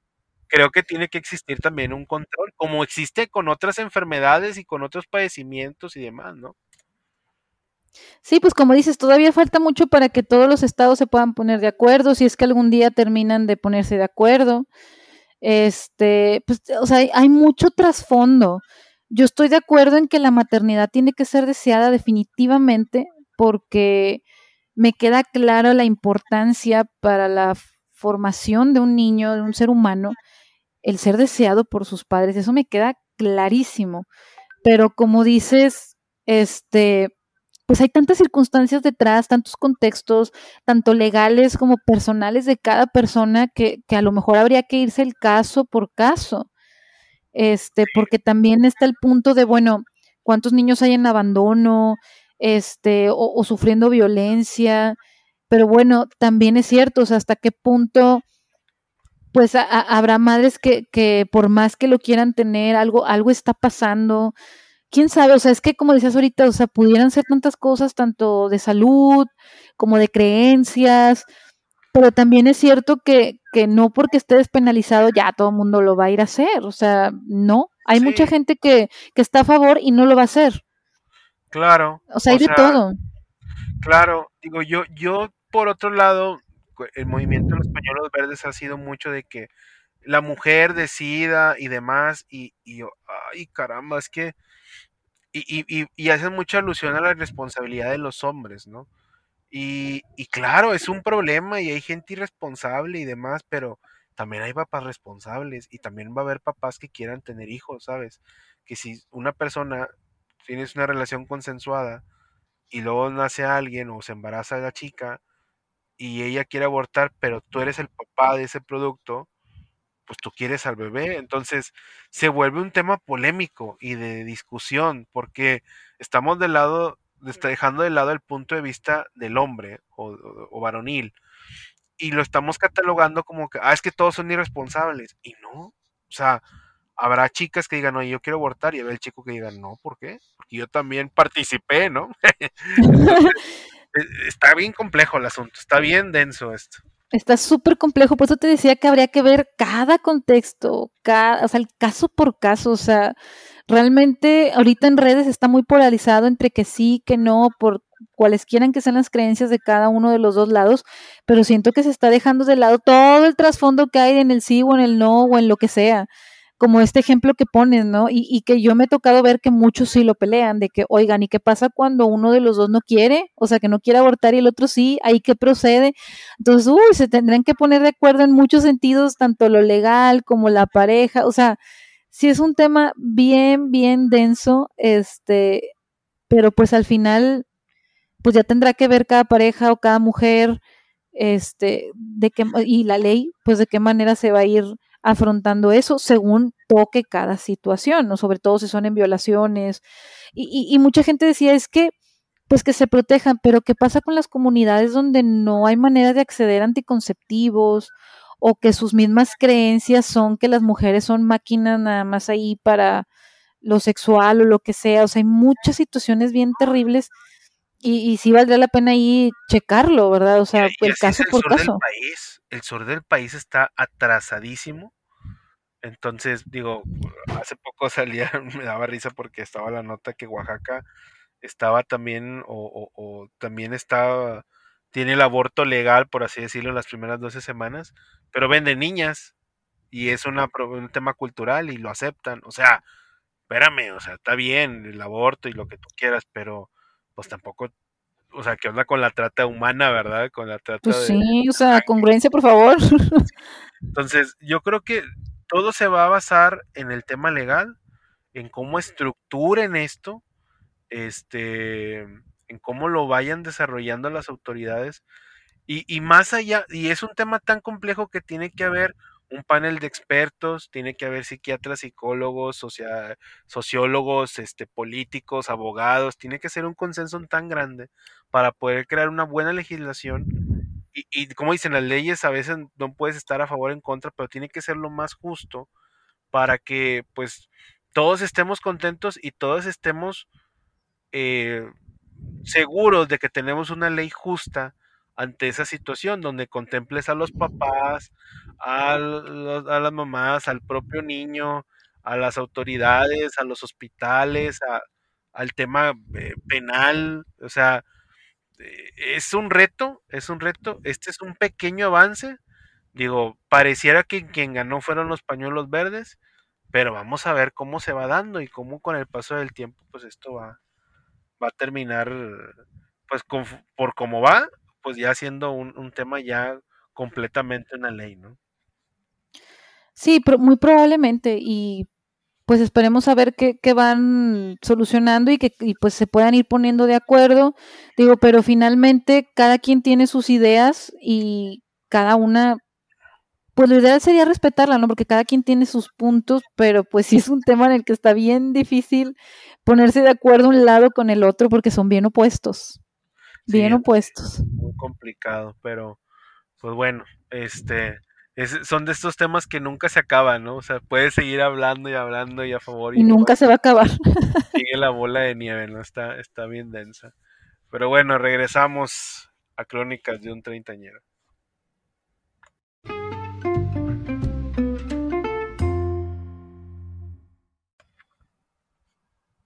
Speaker 1: creo que tiene que existir también un control, como existe con otras enfermedades y con otros padecimientos y demás, ¿no?
Speaker 2: Sí, pues como dices, todavía falta mucho para que todos los estados se puedan poner de acuerdo, si es que algún día terminan de ponerse de acuerdo. Este, pues, o sea, hay, hay mucho trasfondo. Yo estoy de acuerdo en que la maternidad tiene que ser deseada definitivamente porque me queda claro la importancia para la formación de un niño, de un ser humano, el ser deseado por sus padres. Eso me queda clarísimo. Pero como dices, este, pues hay tantas circunstancias detrás, tantos contextos, tanto legales como personales de cada persona, que, que, a lo mejor habría que irse el caso por caso. Este, porque también está el punto de, bueno, cuántos niños hay en abandono, este, o, o sufriendo violencia, pero bueno, también es cierto, o sea, hasta qué punto pues habrá madres que, que, por más que lo quieran tener, algo, algo está pasando. Quién sabe, o sea, es que como decías ahorita, o sea, pudieran ser tantas cosas, tanto de salud como de creencias, pero también es cierto que, que no porque esté despenalizado ya todo el mundo lo va a ir a hacer, o sea, no, hay sí. mucha gente que, que está a favor y no lo va a hacer.
Speaker 1: Claro.
Speaker 2: O sea, hay o de sea, todo.
Speaker 1: Claro, digo, yo, yo por otro lado, el movimiento de los pañuelos verdes ha sido mucho de que la mujer decida y demás, y, y yo, ay caramba, es que, y, y, y, hacen mucha alusión a la responsabilidad de los hombres, ¿no? Y, y claro, es un problema y hay gente irresponsable y demás, pero también hay papás responsables y también va a haber papás que quieran tener hijos, ¿sabes? Que si una persona tienes una relación consensuada y luego nace alguien o se embaraza la chica, y ella quiere abortar, pero tú eres el papá de ese producto, pues tú quieres al bebé. Entonces se vuelve un tema polémico y de discusión, porque estamos del lado, dejando de lado el punto de vista del hombre o, o, o varonil, y lo estamos catalogando como que, ah, es que todos son irresponsables. Y no, o sea, habrá chicas que digan, oye, yo quiero abortar, y habrá el chico que diga, no, ¿por qué? Porque yo también participé, ¿no? Entonces, está bien complejo el asunto, está bien denso esto.
Speaker 2: Está súper complejo, por eso te decía que habría que ver cada contexto, cada, o sea, el caso por caso, o sea, realmente ahorita en redes está muy polarizado entre que sí, que no, por cuales quieran que sean las creencias de cada uno de los dos lados, pero siento que se está dejando de lado todo el trasfondo que hay en el sí o en el no o en lo que sea como este ejemplo que pones, ¿no? Y, y, que yo me he tocado ver que muchos sí lo pelean, de que, oigan, ¿y qué pasa cuando uno de los dos no quiere? O sea, que no quiere abortar y el otro sí, ahí qué procede. Entonces, uy, se tendrán que poner de acuerdo en muchos sentidos, tanto lo legal como la pareja, o sea, sí es un tema bien, bien denso, este, pero pues al final, pues ya tendrá que ver cada pareja o cada mujer, este, de qué, y la ley, pues de qué manera se va a ir afrontando eso según toque cada situación. Sobre todo si son en violaciones. Y, y, y, mucha gente decía, es que, pues que se protejan, pero ¿qué pasa con las comunidades donde no hay manera de acceder a anticonceptivos o que sus mismas creencias son que las mujeres son máquinas nada más ahí para lo sexual o lo que sea? O sea, hay muchas situaciones bien terribles y, y sí valdría la pena ahí checarlo, ¿verdad? O sea,
Speaker 1: y, y
Speaker 2: el caso
Speaker 1: el
Speaker 2: por
Speaker 1: sur
Speaker 2: caso.
Speaker 1: Del país, el sur del país está atrasadísimo. Entonces, digo, hace poco salía, me daba risa porque estaba la nota que Oaxaca estaba también, o, o, o también estaba, tiene el aborto legal, por así decirlo, en las primeras 12 semanas, pero vende niñas y es una, un tema cultural y lo aceptan. O sea, espérame, o sea, está bien el aborto y lo que tú quieras, pero pues tampoco, o sea, ¿qué onda con la trata humana, verdad? Con la trata
Speaker 2: pues sí, de... o sea, congruencia, por favor.
Speaker 1: Entonces, yo creo que todo se va a basar en el tema legal, en cómo estructuren esto, este, en cómo lo vayan desarrollando las autoridades. Y, más allá, y es un tema tan complejo que tiene que haber un panel de expertos, tiene que haber psiquiatras, psicólogos, socia, sociólogos, este, políticos, abogados, tiene que ser un consenso tan grande para poder crear una buena legislación. Y, y, como dicen las leyes, a veces no puedes estar a favor o en contra, pero tiene que ser lo más justo para que pues todos estemos contentos y todos estemos eh, seguros de que tenemos una ley justa ante esa situación donde contemples a los papás, a, las mamás, al propio niño, a las autoridades, a los hospitales, al tema eh, penal, o sea, eh, es un reto, es un reto, este es un pequeño avance, digo, pareciera que quien ganó fueron los pañuelos verdes, pero vamos a ver cómo se va dando y cómo con el paso del tiempo, pues esto va, va a terminar, pues por cómo va, pues ya siendo un, tema ya completamente una ley, ¿no?
Speaker 2: Sí, muy probablemente, y pues esperemos a ver qué, van solucionando y que pues se puedan ir poniendo de acuerdo. Digo, pero finalmente cada quien tiene sus ideas y cada una, pues lo ideal sería respetarla, ¿no? Porque cada quien tiene sus puntos, pero pues sí es un tema en el que está bien difícil ponerse de acuerdo un lado con el otro porque son bien opuestos bien opuestos.
Speaker 1: Muy complicado, pero pues bueno, este son de estos temas que nunca se acaban, ¿no? O sea, puedes seguir hablando y hablando y a favor.
Speaker 2: Y, nunca se va a acabar.
Speaker 1: Sigue la bola de nieve, ¿no? Está, está bien densa. Pero bueno, regresamos a Crónicas de un Treintañero.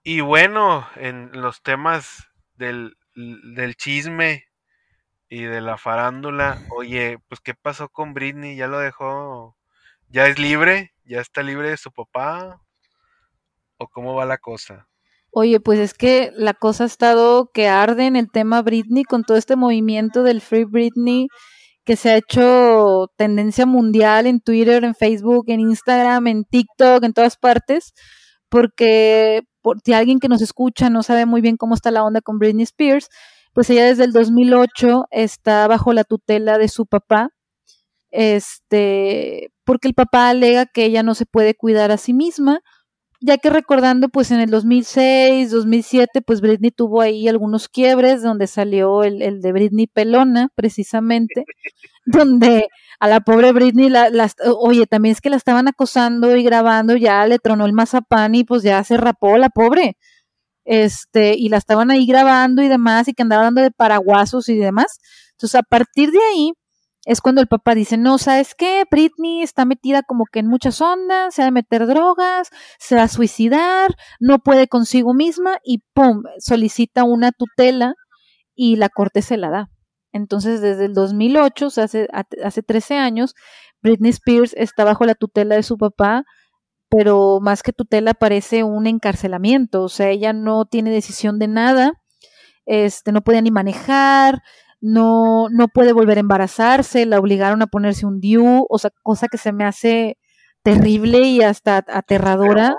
Speaker 1: Y bueno, en los temas del del chisme y de la farándula, oye, pues ¿qué pasó con Britney? ¿Ya lo dejó? ¿Ya es libre? ¿Ya está libre de su papá? ¿O cómo va la cosa?
Speaker 2: Oye, pues es que la cosa ha estado que arde en el tema Britney con todo este movimiento del Free Britney que se ha hecho tendencia mundial en Twitter, en Facebook, en Instagram, en TikTok, en todas partes, porque por, si alguien que nos escucha no sabe muy bien cómo está la onda con Britney Spears, pues ella desde el 2008 está bajo la tutela de su papá, este, porque el papá alega que ella no se puede cuidar a sí misma, ya que recordando, pues en el 2006, 2007, pues Britney tuvo ahí algunos quiebres, donde salió el, el de Britney Pelona, precisamente, donde a la pobre Britney, la, oye, también es que la estaban acosando y grabando, ya le tronó el mazapán y pues ya se rapó la pobre. Este, y la estaban ahí grabando y demás, y que andaba dando de paraguasos y demás. Entonces, a partir de ahí, es cuando el papá dice, no, ¿sabes qué? Britney está metida como que en muchas ondas, se va a meter drogas, se va a suicidar, no puede consigo misma y ¡pum! solicita una tutela y la corte se la da. Entonces, desde el 2008, o sea, hace, hace 13 años, Britney Spears está bajo la tutela de su papá, pero más que tutela parece un encarcelamiento, o sea, ella no tiene decisión de nada, este, no puede ni manejar, no, no puede volver a embarazarse, la obligaron a ponerse un DIU, o sea, cosa que se me hace terrible y hasta aterradora.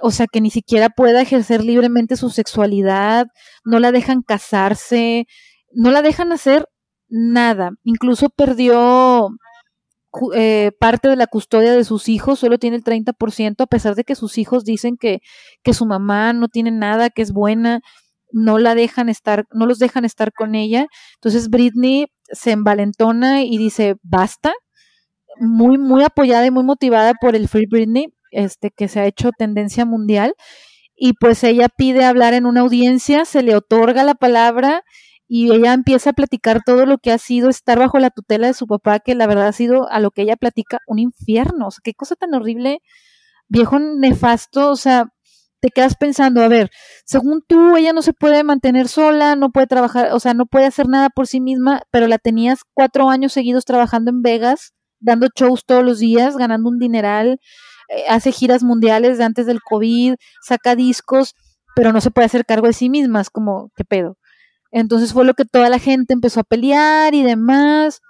Speaker 2: O sea, que ni siquiera pueda ejercer libremente su sexualidad, no la dejan casarse, no la dejan hacer nada. Incluso perdió eh, parte de la custodia de sus hijos, solo tiene el 30%, a pesar de que sus hijos dicen que, que su mamá no tiene nada, que es buena, no la dejan estar, no los dejan estar con ella. Entonces Britney se envalentona y dice, basta, muy, muy apoyada y muy motivada por el Free Britney, este, que se ha hecho tendencia mundial. Y pues ella pide hablar en una audiencia, se le otorga la palabra y ella empieza a platicar todo lo que ha sido estar bajo la tutela de su papá, que la verdad ha sido a lo que ella platica un infierno. O sea, qué cosa tan horrible, viejo nefasto, o sea, te quedas pensando, a ver, según tú, ella no se puede mantener sola, no puede trabajar, o sea, no puede hacer nada por sí misma, pero la tenías cuatro años seguidos trabajando en Vegas, dando shows todos los días, ganando un dineral, eh, hace giras mundiales de antes del COVID, saca discos, pero no se puede hacer cargo de sí misma, es como, ¿qué pedo? Entonces fue lo que toda la gente empezó a pelear y demás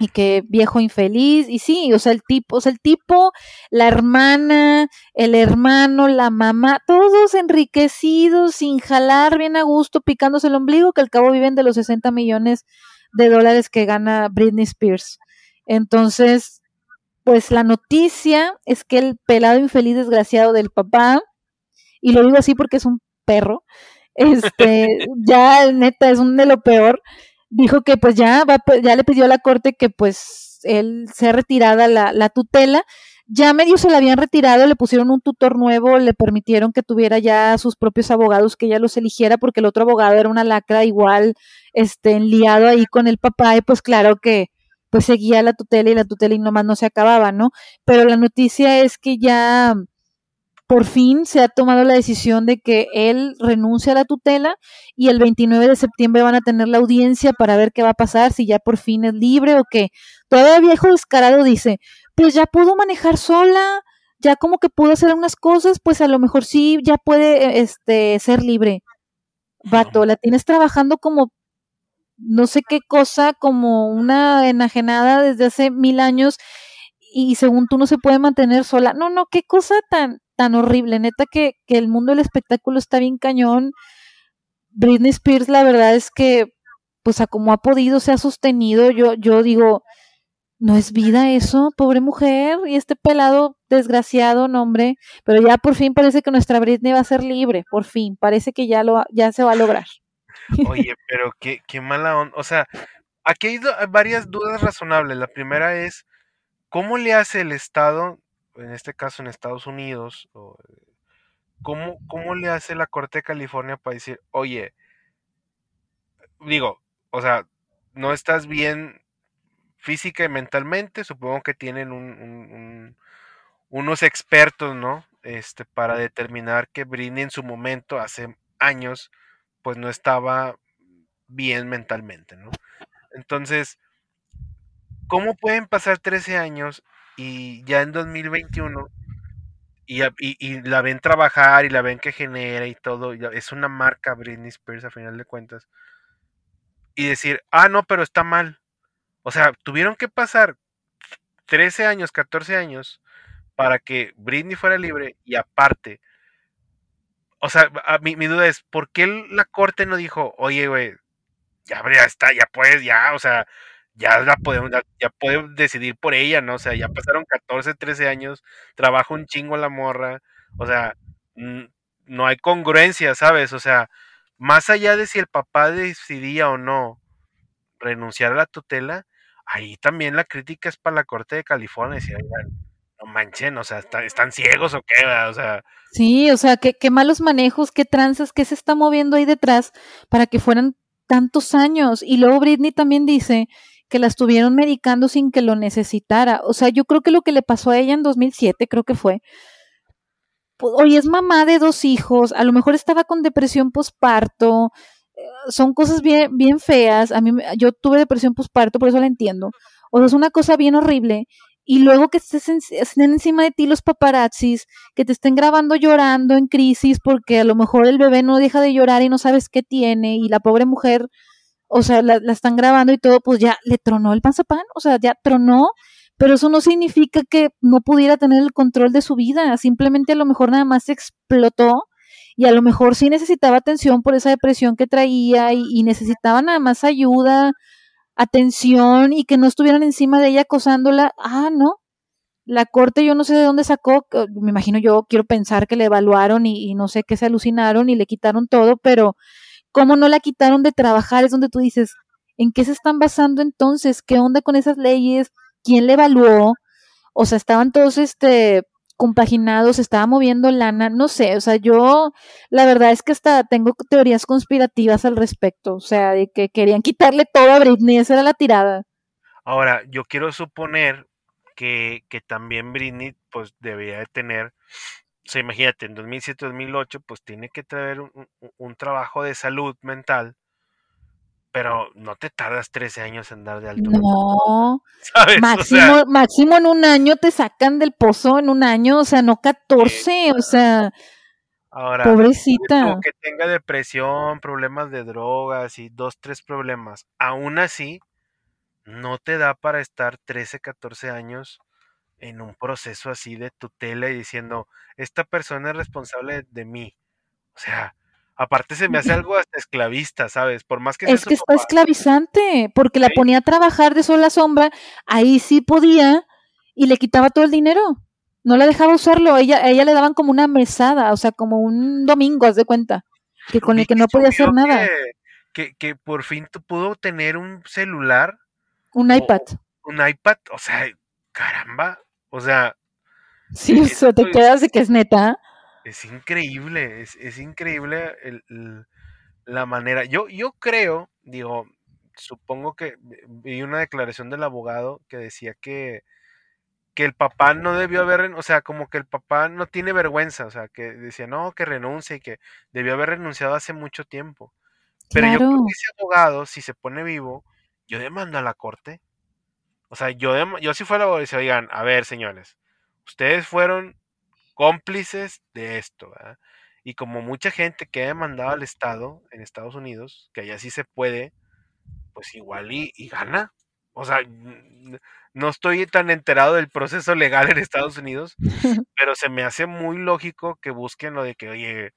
Speaker 2: y que viejo infeliz, y sí, o sea, el tipo, o sea, el tipo, la hermana, el hermano, la mamá, todos enriquecidos, sin jalar bien a gusto, picándose el ombligo, que al cabo viven de los 60 millones de dólares que gana Britney Spears. Entonces, pues la noticia es que el pelado infeliz desgraciado del papá, y lo digo así porque es un perro, este, ya neta es un de lo peor, dijo que pues ya, va, ya le pidió a la corte que pues él sea retirada la, la tutela, ya medio se la habían retirado, le pusieron un tutor nuevo, le permitieron que tuviera ya sus propios abogados, que ella los eligiera, porque el otro abogado era una lacra igual, este, enliado ahí con el papá, y pues claro que pues seguía la tutela y la tutela y nomás no se acababa, ¿no? Pero la noticia es que ya por fin se ha tomado la decisión de que él renuncia a la tutela y el 29 de septiembre van a tener la audiencia para ver qué va a pasar, si ya por fin es libre o qué. Todavía viejo descarado dice, pues ya pudo manejar sola, ya como que pudo hacer unas cosas, pues a lo mejor sí, ya puede este, ser libre. Vato, la tienes trabajando como no sé qué cosa, como una enajenada desde hace mil años y según tú no se puede mantener sola. No, no, qué cosa tan, tan horrible. Neta que, que el mundo del espectáculo está bien cañón. Britney Spears, la verdad es que, pues a como ha podido, se ha sostenido. Yo, yo digo, no es vida eso, pobre mujer, y este pelado desgraciado, nombre, pero ya por fin parece que nuestra Britney va a ser libre, por fin, parece que ya lo ya se va a lograr.
Speaker 1: Oye, pero qué, qué mala onda. O sea, aquí hay varias dudas razonables. La primera es, ¿cómo le hace el Estado, en este caso en Estados Unidos, ¿cómo, cómo le hace la Corte de California para decir, oye, digo, o sea, no estás bien física y mentalmente, supongo que tienen un, unos expertos, ¿no? Este, para determinar que Britney en su momento, hace años, pues no estaba bien mentalmente, ¿no? Entonces, ¿cómo pueden pasar 13 años y ya en 2021 y, y, la ven trabajar y la ven que genera y todo, es una marca Britney Spears a final de cuentas, y decir, ah, no, pero está mal. O sea, tuvieron que pasar 13 años, 14 años para que Britney fuera libre y aparte o sea, mi, duda es, ¿por qué la corte no dijo, oye, güey, ya, ya está, ya puedes, ya, o sea, ya la podemos, ya, podemos decidir por ella, ¿no? O sea, ya pasaron 14, 13 años, trabaja un chingo la morra, o sea, no hay congruencia, ¿sabes? O sea, más allá de si el papá decidía o no renunciar a la tutela, ahí también la crítica es para la Corte de California, decía, no manchen, o sea, ¿están ciegos o qué? O sea.
Speaker 2: Sí, o sea, qué, qué malos manejos, qué tranzas, qué se está moviendo ahí detrás para que fueran tantos años. Y luego Britney también dice que la estuvieron medicando sin que lo necesitara. O sea, yo creo que lo que le pasó a ella en 2007, creo que fue, pues, hoy es mamá de dos hijos, a lo mejor estaba con depresión posparto, eh, son cosas bien, bien feas. A mí, yo tuve depresión posparto, por eso la entiendo. O sea, es una cosa bien horrible y luego que estén encima de ti los paparazzis, que te estén grabando llorando en crisis porque a lo mejor el bebé no deja de llorar y no sabes qué tiene y la pobre mujer, o sea, la, están grabando y todo, pues ya le tronó el panzapán, o sea, ya tronó, pero eso no significa que no pudiera tener el control de su vida, simplemente a lo mejor nada más explotó y a lo mejor sí necesitaba atención por esa depresión que traía y, y necesitaba nada más ayuda atención y que no estuvieran encima de ella acosándola. Ah, no. La corte yo no sé de dónde sacó, me imagino yo, quiero pensar que le evaluaron y, no sé qué se alucinaron y le quitaron todo, pero ¿cómo no la quitaron de trabajar? Es donde tú dices, ¿en qué se están basando entonces? ¿Qué onda con esas leyes? ¿Quién le evaluó? O sea, estaban todos este compaginados, estaba moviendo lana, no sé, o sea, yo la verdad es que hasta tengo teorías conspirativas al respecto, o sea, de que querían quitarle todo a Britney, esa era la tirada.
Speaker 1: Ahora, yo quiero suponer que, que también Britney, pues, debería de tener, o sea, imagínate, en 2007-2008, pues tiene que traer un, un trabajo de salud mental pero no te tardas 13 años en dar de altura.
Speaker 2: No, Máximo, máximo en un año te sacan del pozo en un año, o sea, no 14, o sea,
Speaker 1: Ahora,
Speaker 2: pobrecita.
Speaker 1: Que tenga depresión, problemas de drogas y dos, tres problemas, aún así, no te da para estar 13, 14 años en un proceso así de tutela y diciendo, esta persona es responsable de mí. O sea, Aparte se me hace algo hasta esclavista, ¿sabes? Por más que
Speaker 2: Es que está esclavizante, porque la ponía a trabajar de sola sombra, ahí sí podía y le quitaba todo el dinero. No la dejaba usarlo, ella, a ella le daban como una mesada, o sea, como un domingo, haz de cuenta, que con el que no podía hacer nada.
Speaker 1: Que, que, por fin pudo tener un celular.
Speaker 2: Un iPad.
Speaker 1: Un iPad, o sea, caramba, o sea,
Speaker 2: Sí, eso te quedas de que es neta.
Speaker 1: Es increíble, es, increíble la manera. Yo, yo creo, digo, supongo que vi una declaración del abogado que decía que, que el papá no debió haber, o sea, como que el papá no tiene vergüenza, o sea, que decía, no, que renuncie y que debió haber renunciado hace mucho tiempo. Pero yo creo que ese abogado, si se pone vivo, yo demando a la corte. O sea, yo, yo si fuera abogado, decía, oigan, a ver, señores, ustedes fueron cómplices de esto, ¿verdad? Y como mucha gente que ha demandado al Estado en Estados Unidos, que allá sí se puede, pues igual y, gana. O sea, no estoy tan enterado del proceso legal en Estados Unidos, pero se me hace muy lógico que busquen lo de que, oye,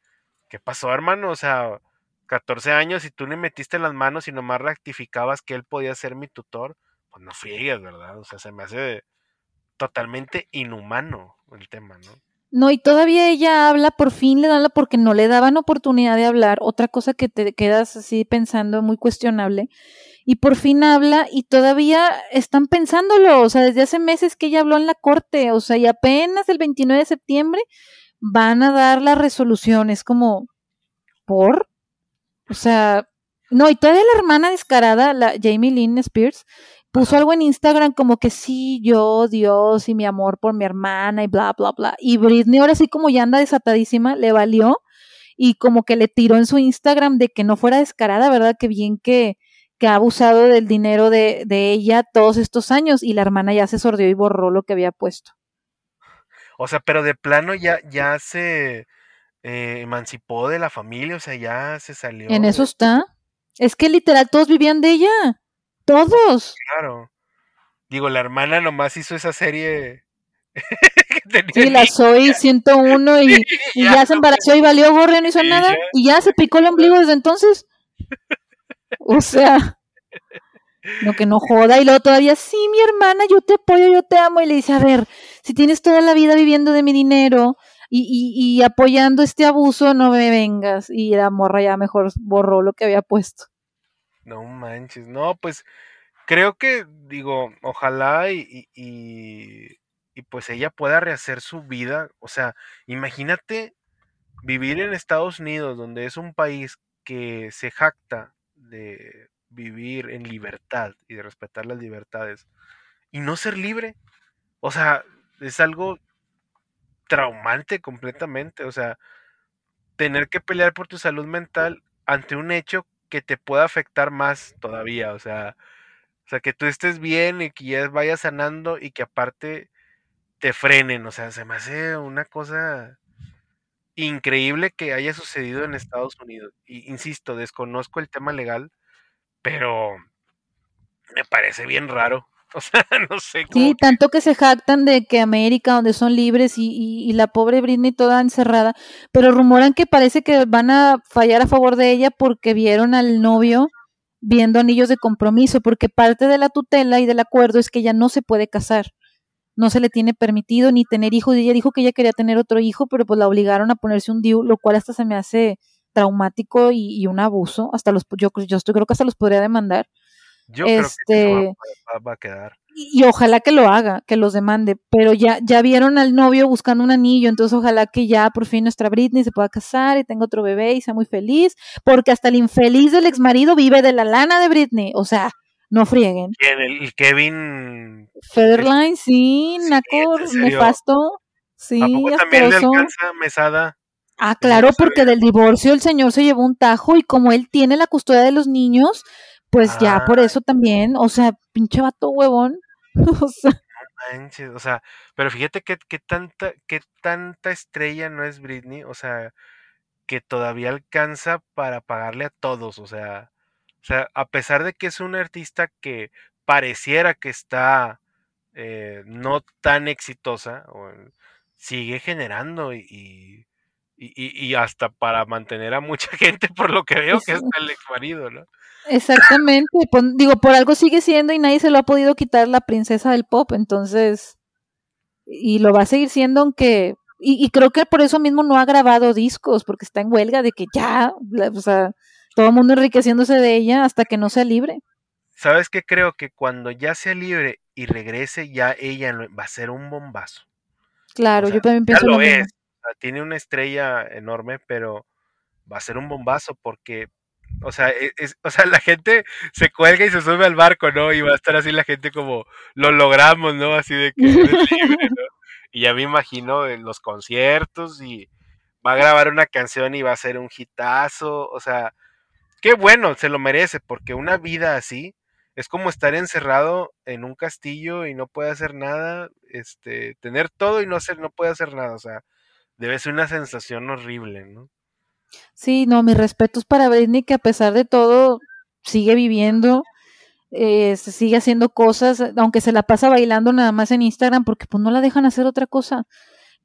Speaker 1: ¿qué pasó, hermano? O sea, 14 años y tú le metiste las manos y nomás rectificabas que él podía ser mi tutor, pues no friegues, ¿verdad? O sea, se me hace totalmente inhumano el tema, ¿no?
Speaker 2: No, y todavía ella habla, por fin le dan la porque no le daban oportunidad de hablar, otra cosa que te quedas así pensando muy cuestionable, y por fin habla y todavía están pensándolo, o sea, desde hace meses que ella habló en la corte, o sea, y apenas el 29 de septiembre van a dar la resolución, es como, ¿por? O sea, no, y todavía la hermana descarada, la Jamie Lynn Spears, puso algo en Instagram como que sí, yo, Dios y mi amor por mi hermana y bla, bla, bla. Y Britney ahora sí como ya anda desatadísima, le valió y como que le tiró en su Instagram de que no fuera descarada, ¿verdad? Que bien que, que ha abusado del dinero de, de ella todos estos años y la hermana ya se sordió y borró lo que había puesto.
Speaker 1: O sea, pero de plano ya, ya se eh, emancipó de la familia, o sea, ya se salió.
Speaker 2: En eso está. Es que literal todos vivían de ella. Todos.
Speaker 1: Claro. Digo, la hermana nomás hizo esa serie.
Speaker 2: sí, la Soy 101 y, y ya, se embarazó y valió gorro, no hizo nada. Y ya se picó el ombligo desde entonces. O sea, lo que no joda. Y luego todavía, sí, mi hermana, yo te apoyo, yo te amo. Y le dice, a ver, si tienes toda la vida viviendo de mi dinero y, y, y apoyando este abuso, no me vengas. Y la morra ya mejor borró lo que había puesto.
Speaker 1: No manches, no, pues creo que, digo, ojalá y, y, pues ella pueda rehacer su vida. O sea, imagínate vivir en Estados Unidos, donde es un país que se jacta de vivir en libertad y de respetar las libertades y no ser libre. O sea, es algo traumante completamente. O sea, tener que pelear por tu salud mental ante un hecho que te pueda afectar más todavía, o sea, o sea, que tú estés bien y que ya vayas sanando y que aparte te frenen, o sea, se me hace una cosa increíble que haya sucedido en Estados Unidos. Y insisto, desconozco el tema legal, pero me parece bien raro. O sea, no sé
Speaker 2: cómo. Sí, tanto que se jactan de que América, donde son libres y, y, la pobre Britney toda encerrada, pero rumoran que parece que van a fallar a favor de ella porque vieron al novio viendo anillos de compromiso, porque parte de la tutela y del acuerdo es que ella no se puede casar, no se le tiene permitido ni tener hijos, y ella dijo que ella quería tener otro hijo, pero pues la obligaron a ponerse un DIU, lo cual hasta se me hace traumático y, un abuso, hasta los, yo, yo creo que hasta los podría demandar
Speaker 1: yo creo que este, va, a quedar.
Speaker 2: Y, ojalá que lo haga, que los demande, pero ya, ya vieron al novio buscando un anillo, entonces ojalá que ya por fin nuestra Britney se pueda casar y tenga otro bebé y sea muy feliz, porque hasta el infeliz del ex marido vive de la lana de Britney, o sea, no frieguen.
Speaker 1: ¿Quién? El, Kevin
Speaker 2: Federline, sí, Naco, nefasto, sí,
Speaker 1: ¿A también le alcanza mesada?
Speaker 2: Ah, claro, porque del divorcio el señor se llevó un tajo y como él tiene la custodia de los niños, pues ya por ah. eso también, o sea, pinche vato huevón. o sea.
Speaker 1: o sea, pero fíjate que, tanta, que tanta estrella no es Britney, o sea, que todavía alcanza para pagarle a todos, o sea, o sea, a pesar de que es una artista que pareciera que está eh, no tan exitosa, sigue generando y, y, y, hasta para mantener a mucha gente, por lo que veo, que es el ex marido, ¿no?
Speaker 2: Exactamente, digo, por algo sigue siendo y nadie se lo ha podido quitar la princesa del pop, entonces, y lo va a seguir siendo aunque, y, creo que por eso mismo no ha grabado discos, porque está en huelga de que ya, o sea, todo el mundo enriqueciéndose de ella hasta que no sea libre.
Speaker 1: ¿Sabes qué? Creo que cuando ya sea libre y regrese, ya ella va a ser un bombazo.
Speaker 2: Claro, yo también pienso
Speaker 1: ya lo
Speaker 2: lo
Speaker 1: es.
Speaker 2: mismo.
Speaker 1: Tiene una estrella enorme, pero va a ser un bombazo porque, o sea, e, es, o sea, la gente se cuelga y se sube al barco, ¿no? Y va a estar así la gente como, lo logramos, ¿no? Así de que eres libre, ¿no? Y ya me imagino en los conciertos y va a grabar una canción y va a ser un hitazo, o sea, qué bueno, se lo merece, porque una vida así es como estar encerrado en un castillo y no puede hacer nada, este, tener todo y no hacer, no puede hacer nada, o sea, debe ser una sensación horrible, ¿no?
Speaker 2: Sí, no, mis respetos para Britney, que a pesar de todo sigue viviendo, eh, sigue haciendo cosas, aunque se la pasa bailando nada más en Instagram, porque pues no la dejan hacer otra cosa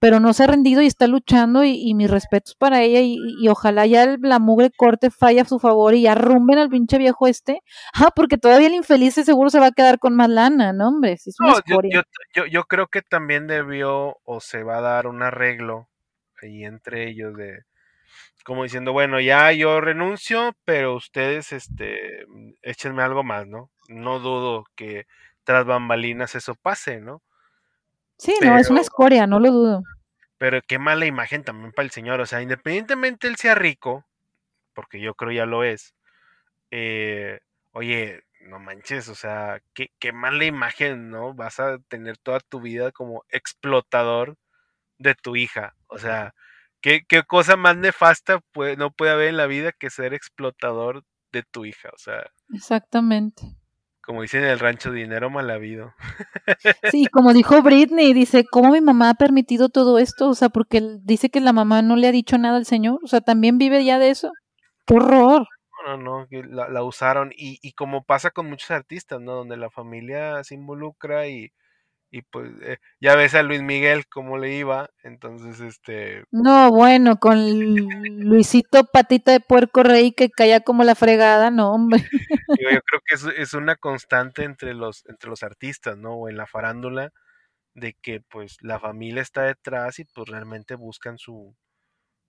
Speaker 2: pero no se ha rendido y está luchando y, y mis respetos para ella y, y, ojalá ya el, la mugre corte falla a su favor y ya rumben al pinche viejo este. Ah, porque todavía el infeliz seguro se va a quedar con más lana, ¿no, hombre? Si es
Speaker 1: no, yo, yo, yo, yo, creo que también debió o se va a dar un arreglo ahí entre ellos de como diciendo, bueno, ya yo renuncio, pero ustedes este échenme algo más, ¿no? No dudo que tras bambalinas eso pase, ¿no?
Speaker 2: Sí, pero, no, es una escoria, no lo dudo.
Speaker 1: Pero qué mala imagen también para el señor. O sea, independientemente él sea rico, porque yo creo ya lo es, eh, oye, no manches, o sea, qué, qué mala imagen, ¿no? Vas a tener toda tu vida como explotador de tu hija. O sea, ¿qué, qué cosa más nefasta puede, no puede haber en la vida que ser explotador de tu hija? O sea.
Speaker 2: Exactamente
Speaker 1: como dicen en el rancho, dinero mal habido.
Speaker 2: Sí, como dijo Britney, dice, ¿cómo mi mamá ha permitido todo esto? O sea, porque dice que la mamá no le ha dicho nada al señor, o sea, también vive ya de eso. ¡Qué horror!
Speaker 1: No, no, no, la, la usaron y, y, como pasa con muchos artistas, ¿no? Donde la familia se involucra y, y pues eh, ya ves a Luis Miguel cómo le iba, entonces este...
Speaker 2: No, bueno, con Luisito Patita de Puerco Rey que caía como la fregada, no, hombre.
Speaker 1: Yo, yo creo que es, es, una constante entre los, entre los artistas, ¿no? O en la farándula, de que pues la familia está detrás y pues realmente buscan su...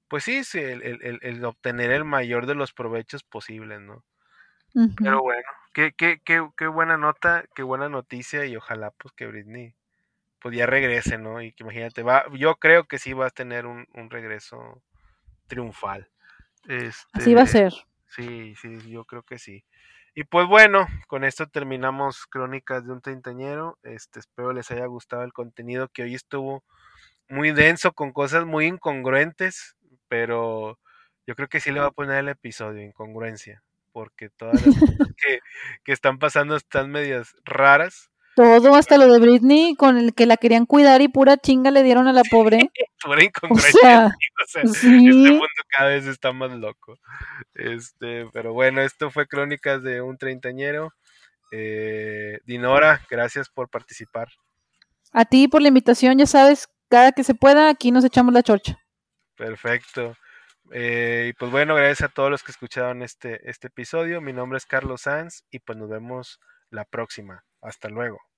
Speaker 1: Pues sí, sí el, el, el obtener el mayor de los provechos posibles, ¿no? Uh -huh. Pero bueno, qué, qué, qué, qué, buena nota, qué buena noticia y ojalá pues que Britney pues ya regrese, ¿no? Y que imagínate, va, yo creo que sí va a tener un, un regreso triunfal.
Speaker 2: Este, Así va a ser.
Speaker 1: Sí, sí, yo creo que sí. Y pues bueno, con esto terminamos Crónicas de un Treintañero. Este, espero les haya gustado el contenido que hoy estuvo muy denso, con cosas muy incongruentes, pero yo creo que sí le va a poner el episodio, incongruencia porque todas las cosas que, que, están pasando están medias raras.
Speaker 2: Todo, hasta lo de Britney, con el que la querían cuidar y pura chinga le dieron a la pobre.
Speaker 1: pura incongruencia. O sea, o sea sí. Este mundo cada vez está más loco. Este, pero bueno, esto fue Crónicas de un Treintañero. Eh, Dinora, gracias por participar.
Speaker 2: A ti por la invitación, ya sabes, cada que se pueda, aquí nos echamos la chorcha.
Speaker 1: Perfecto. Eh, y pues bueno, gracias a todos los que escucharon este, este episodio. Mi nombre es Carlos Sanz y pues nos vemos la próxima. Hasta luego.